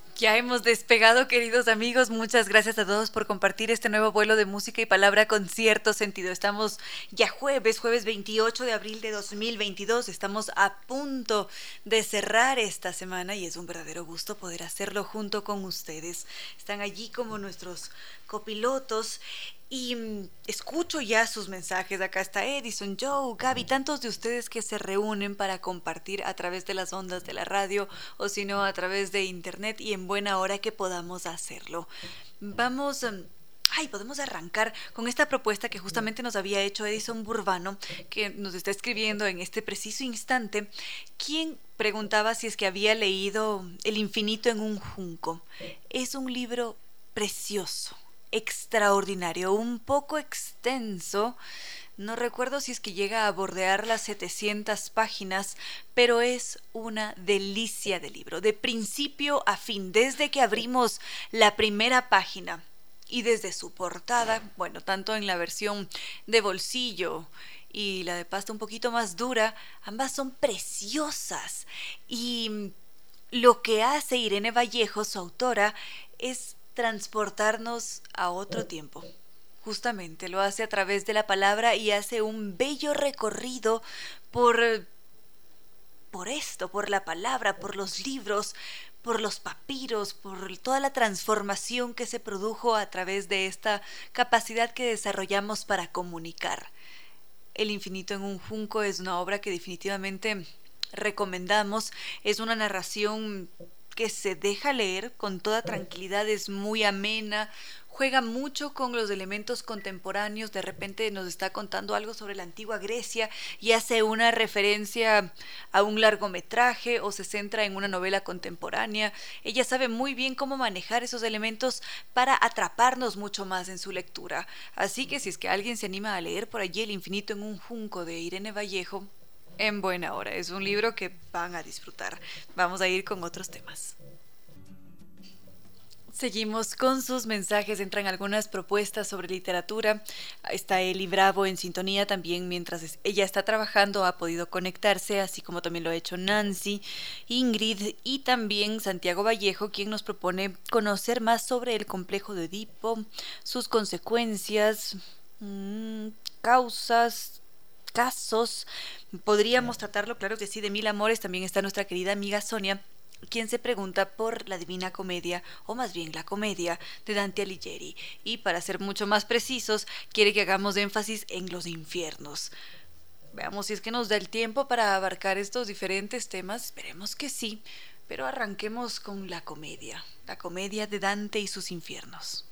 ya hemos despegado, queridos amigos. Muchas gracias a todos por compartir este nuevo vuelo de música y palabra con cierto sentido. Estamos ya jueves, jueves 28 de abril de 2022. Estamos a punto de cerrar esta semana y es un verdadero gusto poder hacerlo junto con ustedes. Están allí como nuestros copilotos y mm, escucho ya sus mensajes. Acá está Edison, Joe, Gaby, tantos de ustedes que se reúnen para compartir a través de las ondas de la radio o si no a través de internet y en buena hora que podamos hacerlo. Vamos... Mm, ay, podemos arrancar con esta propuesta que justamente nos había hecho Edison Burbano, que nos está escribiendo en este preciso instante, quien preguntaba si es que había leído El infinito en un junco. Es un libro precioso, extraordinario, un poco extenso. No recuerdo si es que llega a bordear las 700 páginas, pero es una delicia de libro, de principio a fin, desde que abrimos la primera página y desde su portada, bueno, tanto en la versión de bolsillo y la de pasta un poquito más dura, ambas son preciosas. Y lo que hace Irene Vallejo, su autora, es transportarnos a otro tiempo. Justamente lo hace a través de la palabra y hace un bello recorrido por por esto, por la palabra, por los libros, por los papiros, por toda la transformación que se produjo a través de esta capacidad que desarrollamos para comunicar. El infinito en un junco es una obra que definitivamente recomendamos, es una narración que se deja leer con toda tranquilidad, es muy amena, juega mucho con los elementos contemporáneos, de repente nos está contando algo sobre la antigua Grecia y hace una referencia a un largometraje o se centra en una novela contemporánea. Ella sabe muy bien cómo manejar esos elementos para atraparnos mucho más en su lectura. Así que si es que alguien se anima a leer por allí El infinito en un junco de Irene Vallejo, en buena hora. Es un libro que van a disfrutar. Vamos a ir con otros temas. Seguimos con sus mensajes, entran algunas propuestas sobre literatura. Está Eli Bravo en sintonía también mientras ella está trabajando, ha podido conectarse, así como también lo ha hecho Nancy, Ingrid y también Santiago Vallejo, quien nos propone conocer más sobre el complejo de Edipo, sus consecuencias, mm, causas, casos. Podríamos tratarlo, claro que sí, de mil amores. También está nuestra querida amiga Sonia, quien se pregunta por la Divina Comedia, o más bien la comedia de Dante Alighieri. Y para ser mucho más precisos, quiere que hagamos énfasis en los infiernos. Veamos si es que nos da el tiempo para abarcar estos diferentes temas. Esperemos que sí. Pero arranquemos con la comedia, la comedia de Dante y sus infiernos.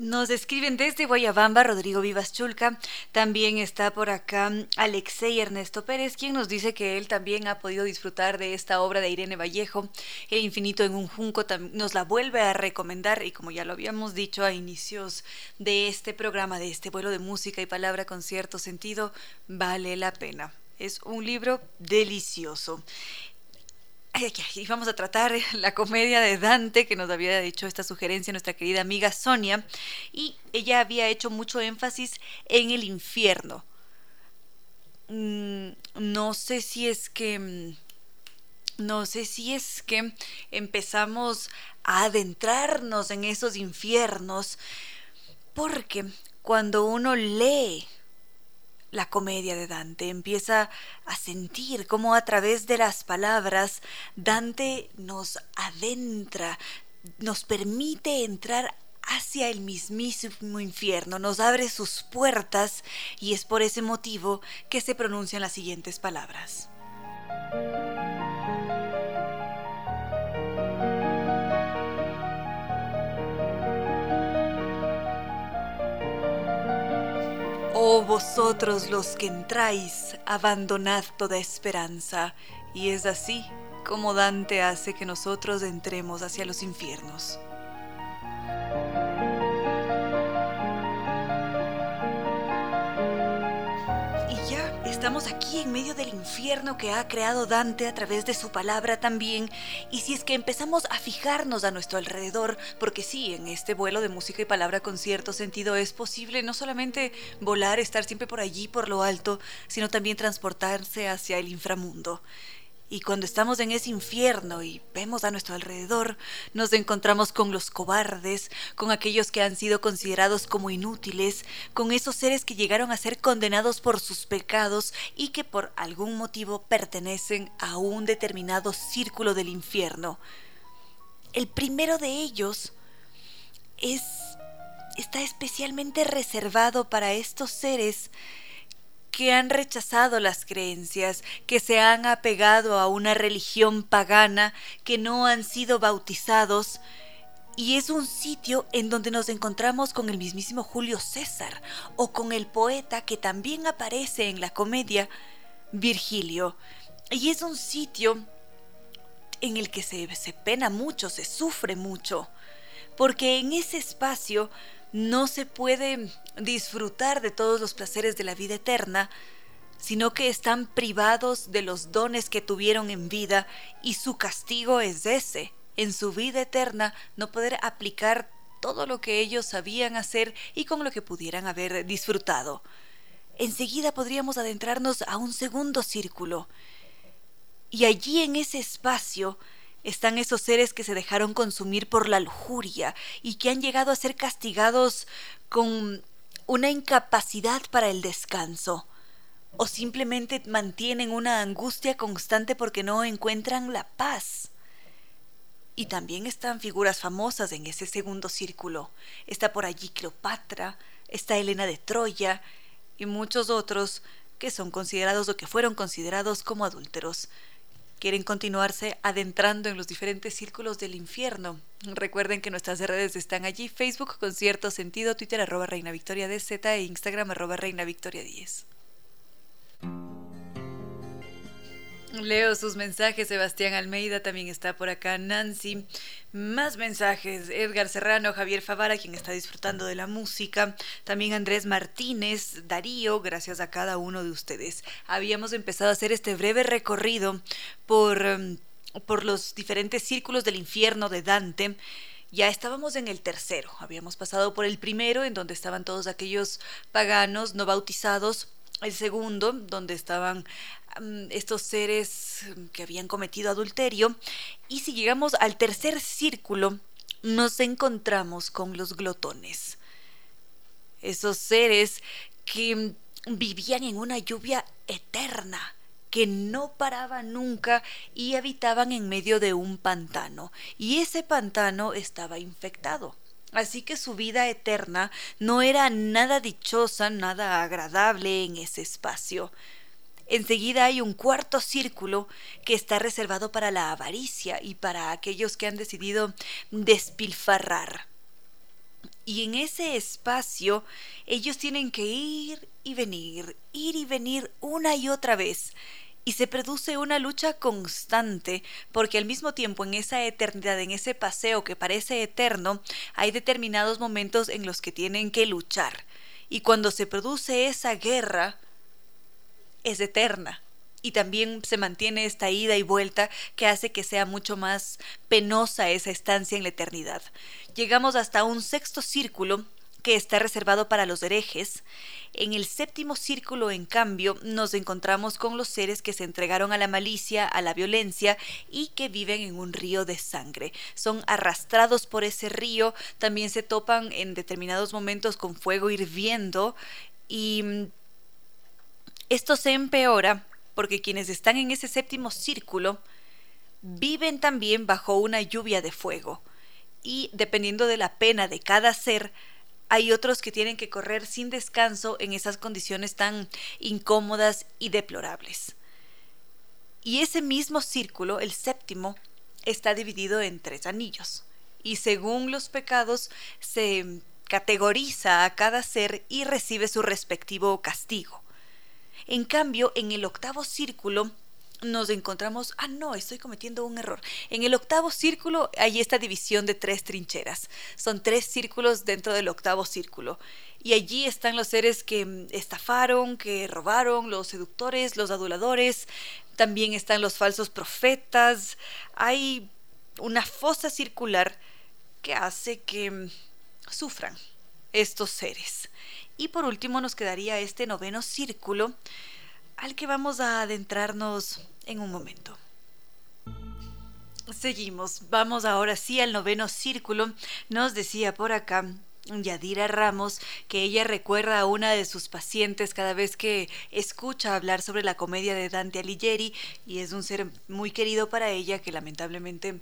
Nos escriben desde Guayabamba Rodrigo Vivas Chulca. También está por acá Alexei Ernesto Pérez, quien nos dice que él también ha podido disfrutar de esta obra de Irene Vallejo, El infinito en un junco. Nos la vuelve a recomendar y como ya lo habíamos dicho a inicios de este programa, de este vuelo de música y palabra con cierto sentido, vale la pena. Es un libro delicioso. Y vamos a tratar la comedia de Dante que nos había dicho esta sugerencia nuestra querida amiga Sonia y ella había hecho mucho énfasis en el infierno. Mm, no sé si es que mm, no sé si es que empezamos a adentrarnos en esos infiernos porque cuando uno lee la comedia de Dante, empieza a sentir cómo a través de las palabras Dante nos adentra, nos permite entrar hacia el mismísimo infierno, nos abre sus puertas y es por ese motivo que se pronuncian las siguientes palabras. Oh vosotros los que entráis, abandonad toda esperanza, y es así como Dante hace que nosotros entremos hacia los infiernos. Estamos aquí en medio del infierno que ha creado Dante a través de su palabra también. Y si es que empezamos a fijarnos a nuestro alrededor, porque sí, en este vuelo de música y palabra con cierto sentido es posible no solamente volar, estar siempre por allí, por lo alto, sino también transportarse hacia el inframundo. Y cuando estamos en ese infierno y vemos a nuestro alrededor, nos encontramos con los cobardes, con aquellos que han sido considerados como inútiles, con esos seres que llegaron a ser condenados por sus pecados y que por algún motivo pertenecen a un determinado círculo del infierno. El primero de ellos es está especialmente reservado para estos seres que han rechazado las creencias, que se han apegado a una religión pagana, que no han sido bautizados, y es un sitio en donde nos encontramos con el mismísimo Julio César o con el poeta que también aparece en la comedia, Virgilio. Y es un sitio en el que se, se pena mucho, se sufre mucho, porque en ese espacio no se puede disfrutar de todos los placeres de la vida eterna, sino que están privados de los dones que tuvieron en vida y su castigo es ese, en su vida eterna no poder aplicar todo lo que ellos sabían hacer y con lo que pudieran haber disfrutado. Enseguida podríamos adentrarnos a un segundo círculo, y allí en ese espacio están esos seres que se dejaron consumir por la lujuria y que han llegado a ser castigados con una incapacidad para el descanso o simplemente mantienen una angustia constante porque no encuentran la paz. Y también están figuras famosas en ese segundo círculo. Está por allí Cleopatra, está Elena de Troya y muchos otros que son considerados o que fueron considerados como adúlteros quieren continuarse adentrando en los diferentes círculos del infierno. Recuerden que nuestras redes están allí, Facebook con cierto sentido, Twitter arroba Reina Victoria DZ e Instagram arroba Reina Victoria 10. Leo sus mensajes, Sebastián Almeida también está por acá, Nancy. Más mensajes, Edgar Serrano, Javier Favara, quien está disfrutando de la música, también Andrés Martínez, Darío, gracias a cada uno de ustedes. Habíamos empezado a hacer este breve recorrido por, em, por los diferentes círculos del infierno de Dante. Ya estábamos en el tercero, habíamos pasado por el primero, en donde estaban todos aquellos paganos no bautizados, el segundo, donde estaban estos seres que habían cometido adulterio. Y si llegamos al tercer círculo, nos encontramos con los glotones. Esos seres que vivían en una lluvia eterna, que no paraba nunca y habitaban en medio de un pantano. Y ese pantano estaba infectado. Así que su vida eterna no era nada dichosa, nada agradable en ese espacio. Enseguida hay un cuarto círculo que está reservado para la avaricia y para aquellos que han decidido despilfarrar. Y en ese espacio ellos tienen que ir y venir, ir y venir una y otra vez. Y se produce una lucha constante, porque al mismo tiempo en esa eternidad, en ese paseo que parece eterno, hay determinados momentos en los que tienen que luchar. Y cuando se produce esa guerra, es eterna. y también se mantiene esta ida y vuelta que hace que sea mucho más penosa esa estancia en la eternidad. Llegamos hasta un sexto círculo que está reservado para los herejes. En el séptimo círculo, en cambio, nos encontramos con los seres que se entregaron a la malicia, a la violencia y que viven en un río de sangre. Son arrastrados por ese río, también se topan en determinados momentos con fuego hirviendo y mm, esto se empeora porque quienes están en ese séptimo círculo viven también bajo una lluvia de fuego y dependiendo de la pena de cada ser, hay otros que tienen que correr sin descanso en esas condiciones tan incómodas y deplorables. Y ese mismo círculo, el séptimo, está dividido en tres anillos. Y según los pecados se categoriza a cada ser y recibe su respectivo castigo. En cambio, en el octavo círculo nos encontramos, ah, no, estoy cometiendo un error. En el octavo círculo hay esta división de tres trincheras. Son tres círculos dentro del octavo círculo. Y allí están los seres que mm, estafaron, que robaron, los seductores, los aduladores. También están los falsos profetas. Hay una fosa circular que hace que mm, sufran estos seres. Y por último nos quedaría este noveno círculo al que vamos a adentrarnos en un momento. Seguimos, vamos ahora sí al noveno círculo. Nos decía por acá Yadira Ramos, que ella recuerda a una de sus pacientes cada vez que escucha hablar sobre la comedia de Dante Alighieri y es un ser muy querido para ella que lamentablemente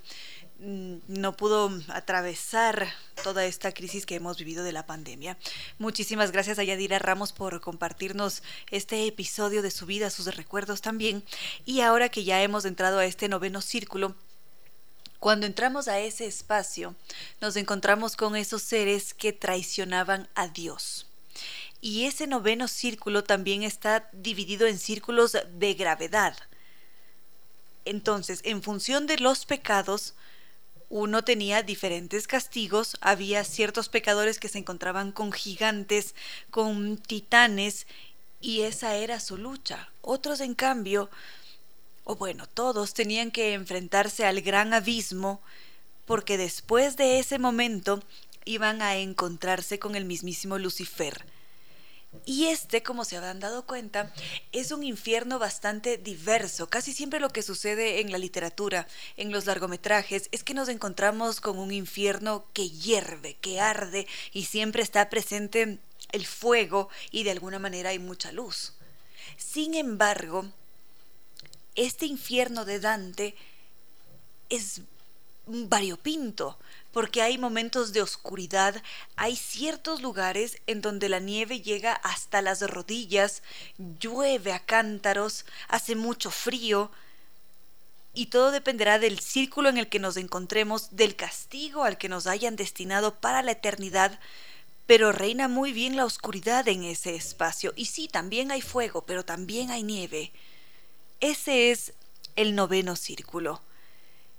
no pudo atravesar toda esta crisis que hemos vivido de la pandemia. Muchísimas gracias a Yadira Ramos por compartirnos este episodio de su vida, sus recuerdos también. Y ahora que ya hemos entrado a este noveno círculo, cuando entramos a ese espacio, nos encontramos con esos seres que traicionaban a Dios. Y ese noveno círculo también está dividido en círculos de gravedad. Entonces, en función de los pecados, uno tenía diferentes castigos, había ciertos pecadores que se encontraban con gigantes, con titanes, y esa era su lucha. Otros, en cambio, o bueno, todos tenían que enfrentarse al gran abismo, porque después de ese momento iban a encontrarse con el mismísimo Lucifer y este, como se habrán dado cuenta, es un infierno bastante diverso. Casi siempre lo que sucede en la literatura, en los largometrajes, es que nos encontramos con un infierno que hierve, que arde y siempre está presente el fuego y de alguna manera hay mucha luz. Sin embargo, este infierno de Dante es variopinto, porque hay momentos de oscuridad, hay ciertos lugares en donde la nieve llega hasta las rodillas, llueve a cántaros, hace mucho frío, y todo dependerá del círculo en el que nos encontremos, del castigo al que nos hayan destinado para la eternidad, pero reina muy bien la oscuridad en ese espacio, y sí, también hay fuego, pero también hay nieve. Ese es el noveno círculo.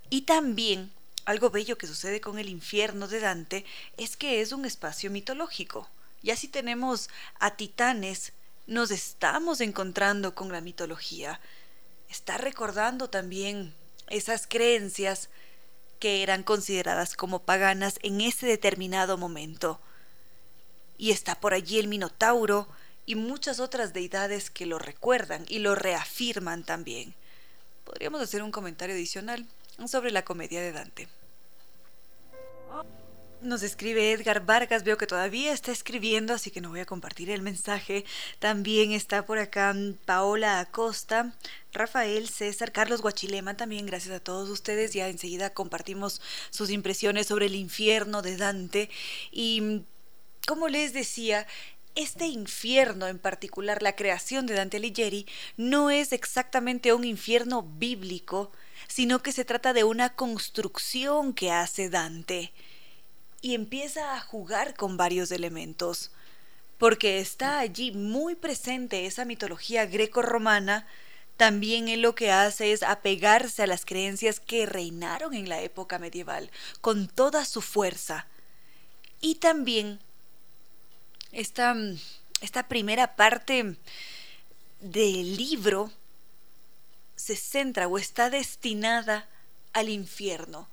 Y también algo bello que sucede con el infierno de Dante es que es un espacio mitológico. Ya si tenemos a titanes, nos estamos encontrando con la mitología. Está recordando también esas creencias que eran consideradas como paganas en ese determinado momento. Y está por allí el Minotauro y muchas otras deidades que lo recuerdan y lo reafirman también. Podríamos hacer un comentario adicional sobre la comedia de Dante. Nos escribe Edgar Vargas, veo que todavía está escribiendo, así que no voy a compartir el mensaje. También está por acá Paola Acosta, Rafael, César, Carlos Guachilema también, gracias a todos ustedes. Ya enseguida compartimos sus impresiones sobre el infierno de Dante. Y como les decía, este infierno en particular, la creación de Dante Alighieri, no es exactamente un infierno bíblico, sino que se trata de una construcción que hace Dante y empieza a jugar con varios elementos, porque está allí muy presente esa mitología greco-romana, también él lo que hace es apegarse a las creencias que reinaron en la época medieval con toda su fuerza. Y también esta, esta primera parte del libro se centra o está destinada al infierno,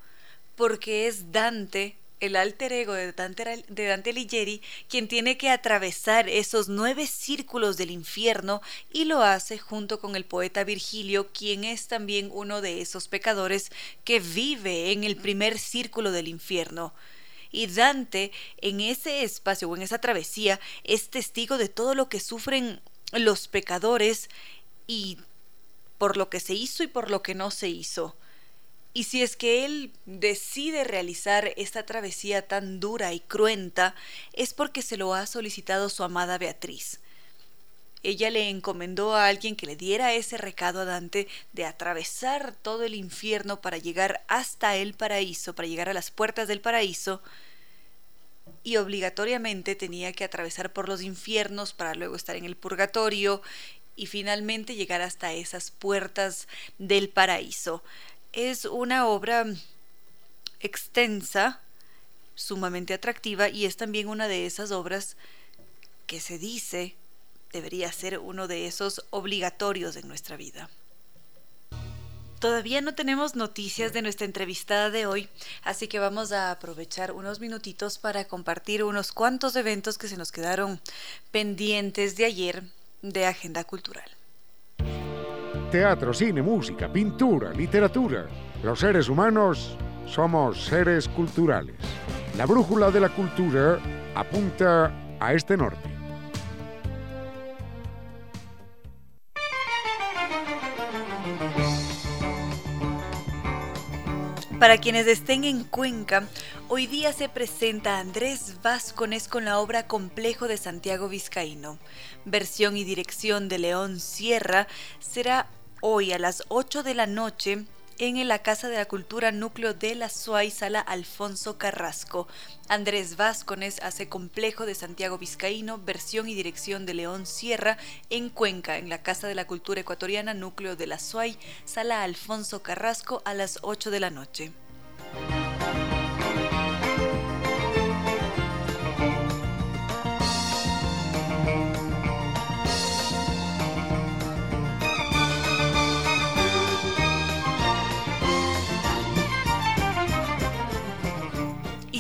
porque es Dante, el alter ego de Dante, de Dante Alighieri, quien tiene que atravesar esos nueve círculos del infierno y lo hace junto con el poeta Virgilio, quien es también uno de esos pecadores que vive en el primer círculo del infierno. Y Dante, en ese espacio o en esa travesía, es testigo de todo lo que sufren los pecadores y por lo que se hizo y por lo que no se hizo. Y si es que él decide realizar esta travesía tan dura y cruenta, es porque se lo ha solicitado su amada Beatriz. Ella le encomendó a alguien que le diera ese recado a Dante de atravesar todo el infierno para llegar hasta el paraíso, para llegar a las puertas del paraíso, y obligatoriamente tenía que atravesar por los infiernos para luego estar en el purgatorio y finalmente llegar hasta esas puertas del paraíso. Es una obra extensa, sumamente atractiva y es también una de esas obras que se dice debería ser uno de esos obligatorios en nuestra vida. Todavía no tenemos noticias de nuestra entrevistada de hoy, así que vamos a aprovechar unos minutitos para compartir unos cuantos eventos que se nos quedaron pendientes de ayer de Agenda Cultural. Teatro, cine, música, pintura, literatura. Los seres humanos somos seres culturales. La brújula de la cultura apunta a este norte. Para quienes estén en Cuenca, hoy día se presenta Andrés Vázquez con la obra Complejo de Santiago Vizcaíno. Versión y dirección de León Sierra será hoy a las 8 de la noche en la Casa de la Cultura Núcleo de la Suay, Sala Alfonso Carrasco. Andrés Vázquez hace Complejo de Santiago Vizcaíno, versión y dirección de León Sierra en Cuenca, en la Casa de la Cultura Ecuatoriana Núcleo de la Suay, Sala Alfonso Carrasco a las 8 de la noche.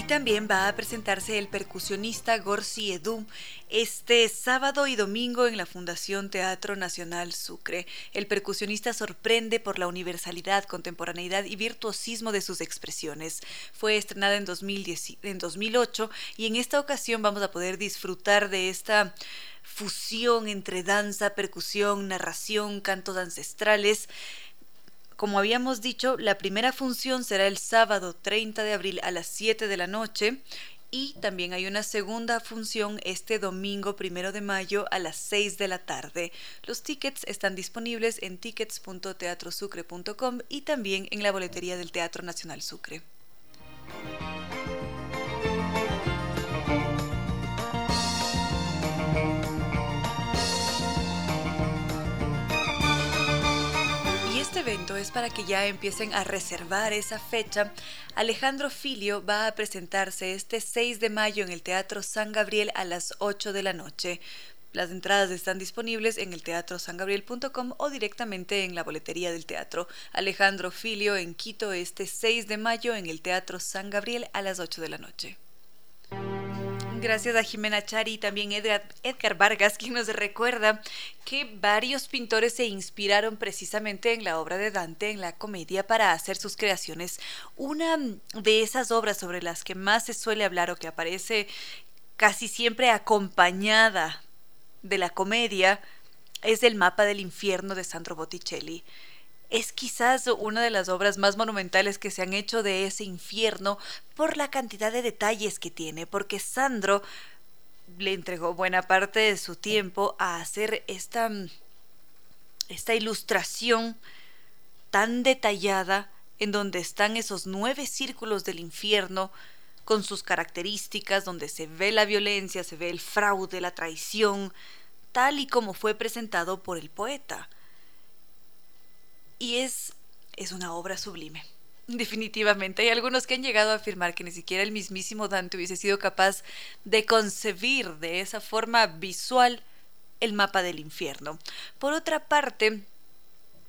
También va a presentarse el percusionista Gorsi Edu este sábado y domingo en la Fundación Teatro Nacional Sucre. El percusionista sorprende por la universalidad, contemporaneidad y virtuosismo de sus expresiones. Fue estrenada en, 2010, en 2008 y en esta ocasión vamos a poder disfrutar de esta fusión entre danza, percusión, narración, cantos ancestrales como habíamos dicho, la primera función será el sábado 30 de abril a las 7 de la noche y también hay una segunda función este domingo primero de mayo a las 6 de la tarde. Los tickets están disponibles en tickets.teatrosucre.com y también en la boletería del Teatro Nacional Sucre. Evento es para que ya empiecen a reservar esa fecha. Alejandro Filio va a presentarse este 6 de mayo en el Teatro San Gabriel a las 8 de la noche. Las entradas están disponibles en el teatrosangabriel.com o directamente en la boletería del teatro. Alejandro Filio en Quito este 6 de mayo en el Teatro San Gabriel a las 8 de la noche. Gracias a Jimena Chari y también Edgar, Edgar, Vargas, quien nos recuerda que varios pintores se inspiraron precisamente en la obra de Dante, en la comedia, para hacer sus creaciones. Una de esas obras sobre las que más se suele hablar o que aparece casi siempre acompañada de la comedia es el mapa del infierno de Sandro Botticelli es quizás una de las obras más monumentales que se han hecho de ese infierno por la cantidad de detalles que tiene, porque Sandro le entregó buena parte de su tiempo a hacer esta, esta ilustración tan detallada en donde están esos nueve círculos del infierno con sus características, donde se ve la violencia, se ve el fraude, la traición, tal y como fue presentado por el poeta y es, es una obra sublime. Definitivamente. Hay algunos que han llegado a afirmar que ni siquiera el mismísimo Dante hubiese sido capaz de concebir de esa forma visual el mapa del infierno. Por otra parte,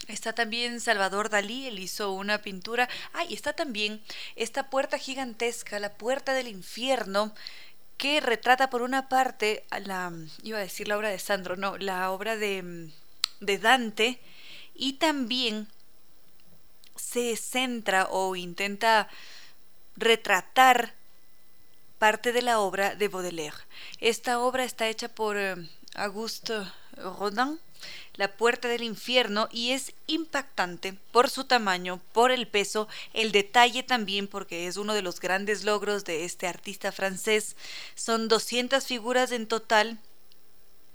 Está también Salvador Dalí, él hizo una pintura. Ah, y está también esta puerta gigantesca, la puerta del infierno, que retrata por una parte la, iba a decir la obra de Sandro, no, la obra de, de Dante, y también se centra o intenta retratar parte de la obra de Baudelaire. Esta obra está hecha por eh, Auguste Rodin, La Puerta del Infierno, y es impactante por su tamaño, por el peso, el detalle también, porque es uno de los grandes logros de este artista francés. Son 200 figuras en total.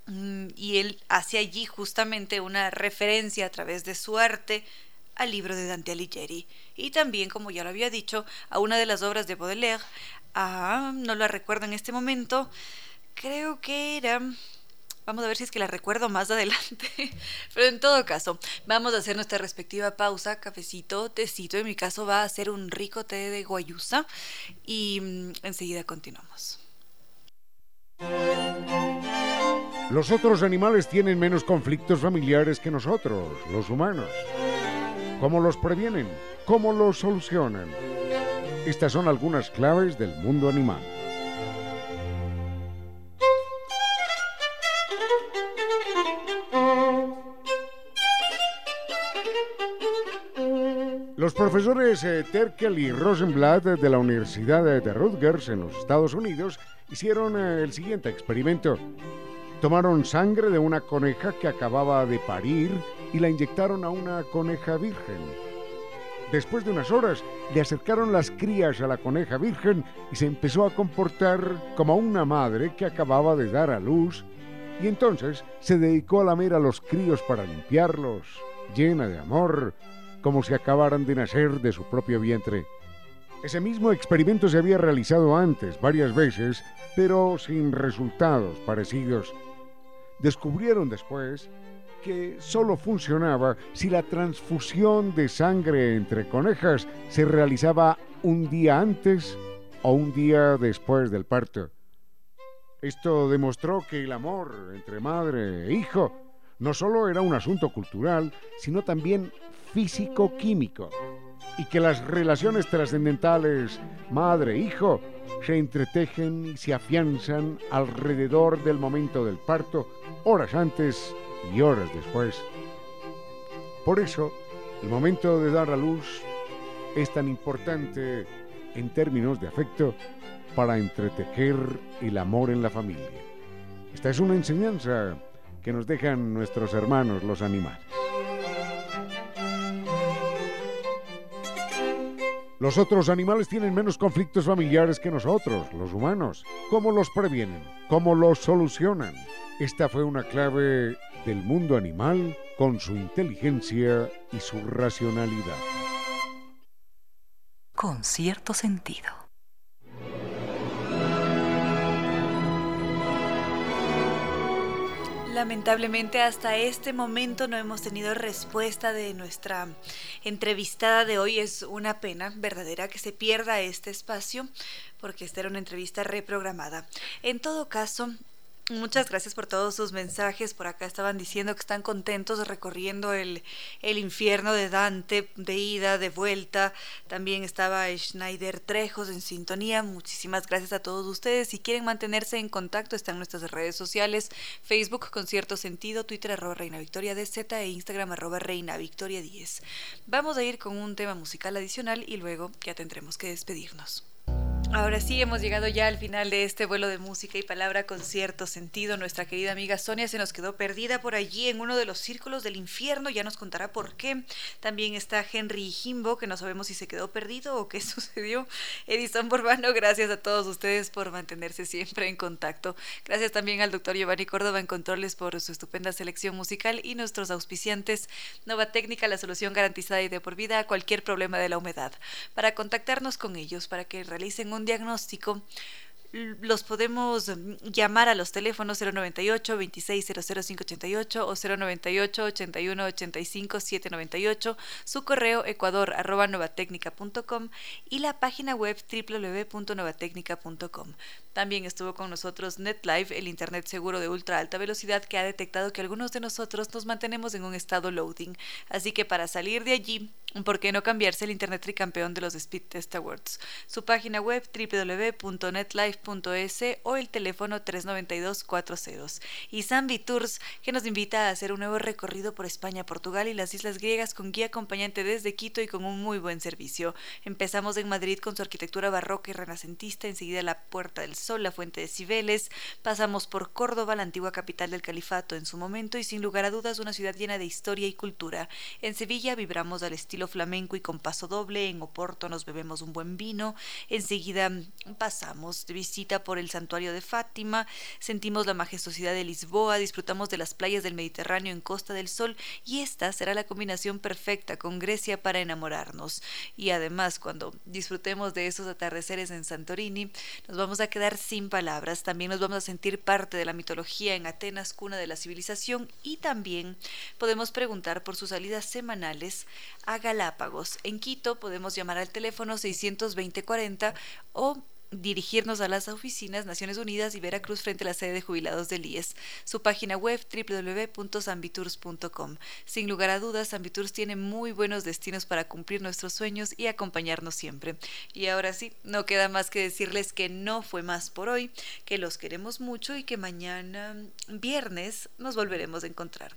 Mm, y él hace allí justamente una referencia a través de su arte al libro de Dante Alighieri y también, como ya lo había dicho, a una de las obras de Baudelaire, Ah, no la recuerdo en este momento. Creo que era... Vamos a ver si es que la recuerdo más adelante. Pero en todo caso, vamos a hacer nuestra respectiva pausa. Cafecito, tecito. En mi caso va a ser un rico té de guayusa. Y mm, enseguida continuamos. Los otros animales tienen menos conflictos familiares que nosotros, los humanos. ¿Cómo los previenen? ¿Cómo los solucionan? Estas son algunas claves del mundo animal. Los profesores eh, Terkel y Rosenblatt de la Universidad de Rutgers en los Estados Unidos hicieron eh, el siguiente experimento. Tomaron sangre de una coneja que acababa de parir y la inyectaron a una coneja virgen. Después de unas horas, le acercaron las crías a la coneja virgen y se empezó a comportar como una madre que acababa de dar a luz y entonces se dedicó a lamer a los críos para limpiarlos, llena de amor, como si acabaran de nacer de su propio vientre. Ese mismo experimento se había realizado antes varias veces, pero sin resultados parecidos. Descubrieron después que solo funcionaba si la transfusión de sangre entre conejas se realizaba un día antes o un día después del parto. Esto demostró que el amor entre madre e hijo no solo era un asunto cultural, sino también físico-químico, y que las relaciones trascendentales madre-hijo se entretejen y se afianzan alrededor del momento del parto, horas antes y horas después. Por eso, el momento de dar a luz es tan importante en términos de afecto para entretejer el amor en la familia. Esta es una enseñanza que nos dejan nuestros hermanos los animales. Los otros animales tienen menos conflictos familiares que nosotros, los humanos. ¿Cómo los previenen? ¿Cómo los solucionan? Esta fue una clave del mundo animal con su inteligencia y su racionalidad. Con cierto sentido. Lamentablemente hasta este momento no hemos tenido respuesta de nuestra entrevistada de hoy. Es una pena verdadera que se pierda este espacio porque esta era una entrevista reprogramada. En todo caso, Muchas gracias por todos sus mensajes. Por acá estaban diciendo que están contentos recorriendo el, el, infierno de Dante, de ida, de vuelta. También estaba Schneider Trejos en sintonía. Muchísimas gracias a todos ustedes. Si quieren mantenerse en contacto, están nuestras redes sociales: Facebook con cierto sentido, Twitter arroba Reina Victoria DZ e Instagram arroba Reina Victoria 10. Vamos a ir con un tema musical adicional y luego ya tendremos que despedirnos. Ahora sí, hemos llegado ya al final de este vuelo de música y palabra con cierto sentido. Nuestra querida amiga Sonia se nos quedó perdida por allí en uno de los círculos del infierno, ya nos contará por qué. También está Henry Jimbo, que no sabemos si se quedó perdido o qué sucedió. Edison Borbano, gracias a todos ustedes por mantenerse siempre en contacto. Gracias también al doctor Giovanni Córdoba en Controles por su estupenda selección musical y nuestros auspiciantes Nova Técnica, la solución garantizada y de por vida a cualquier problema de la humedad. Para contactarnos con ellos, para que realicen un diagnóstico los podemos mm, llamar a los teléfonos 098 2600588 o 098 81 85 798, su correo ecuador arroba y la página web www.novatecnica.com. También estuvo con nosotros NetLife, el internet seguro de ultra alta velocidad que ha detectado que algunos de nosotros nos mantenemos en un estado loading. Así que para salir de allí, ¿por qué no cambiarse el internet tricampeón de los Speed Test Awards? Su página web www.netlife.es o el teléfono 392 40. Y Zambi Tours, que nos invita a hacer un nuevo recorrido por España, Portugal y las islas griegas con guía acompañante desde Quito y con un muy buen servicio. Empezamos en Madrid con su arquitectura barroca y renacentista, enseguida la Puerta del Sol, la Fuente de Cibeles, pasamos por Córdoba, la antigua capital del califato en su momento y sin lugar a dudas una ciudad llena de historia y cultura. En Sevilla vibramos al estilo flamenco y con paso doble, en Oporto nos bebemos un buen vino, enseguida pasamos de visita por el santuario de Fátima, sentimos la majestuosidad de Lisboa, disfrutamos de las playas del Mediterráneo en Costa del Sol y esta será la combinación perfecta con Grecia para enamorarnos. Y además cuando disfrutemos de esos atardeceres en Santorini, nos vamos a quedar sin palabras, también nos vamos a sentir parte de la mitología en Atenas, cuna de la civilización, y también podemos preguntar por sus salidas semanales a En Quito podemos llamar al teléfono 62040 o dirigirnos a las oficinas Naciones Unidas y Veracruz frente a la sede de jubilados del IES. Su página web www.sambitours.com. Sin lugar a dudas, Sambitours tiene muy buenos destinos para cumplir nuestros sueños y acompañarnos siempre. Y ahora sí, no queda más que decirles que no fue más por hoy, que los queremos mucho y que mañana viernes nos volveremos a encontrar.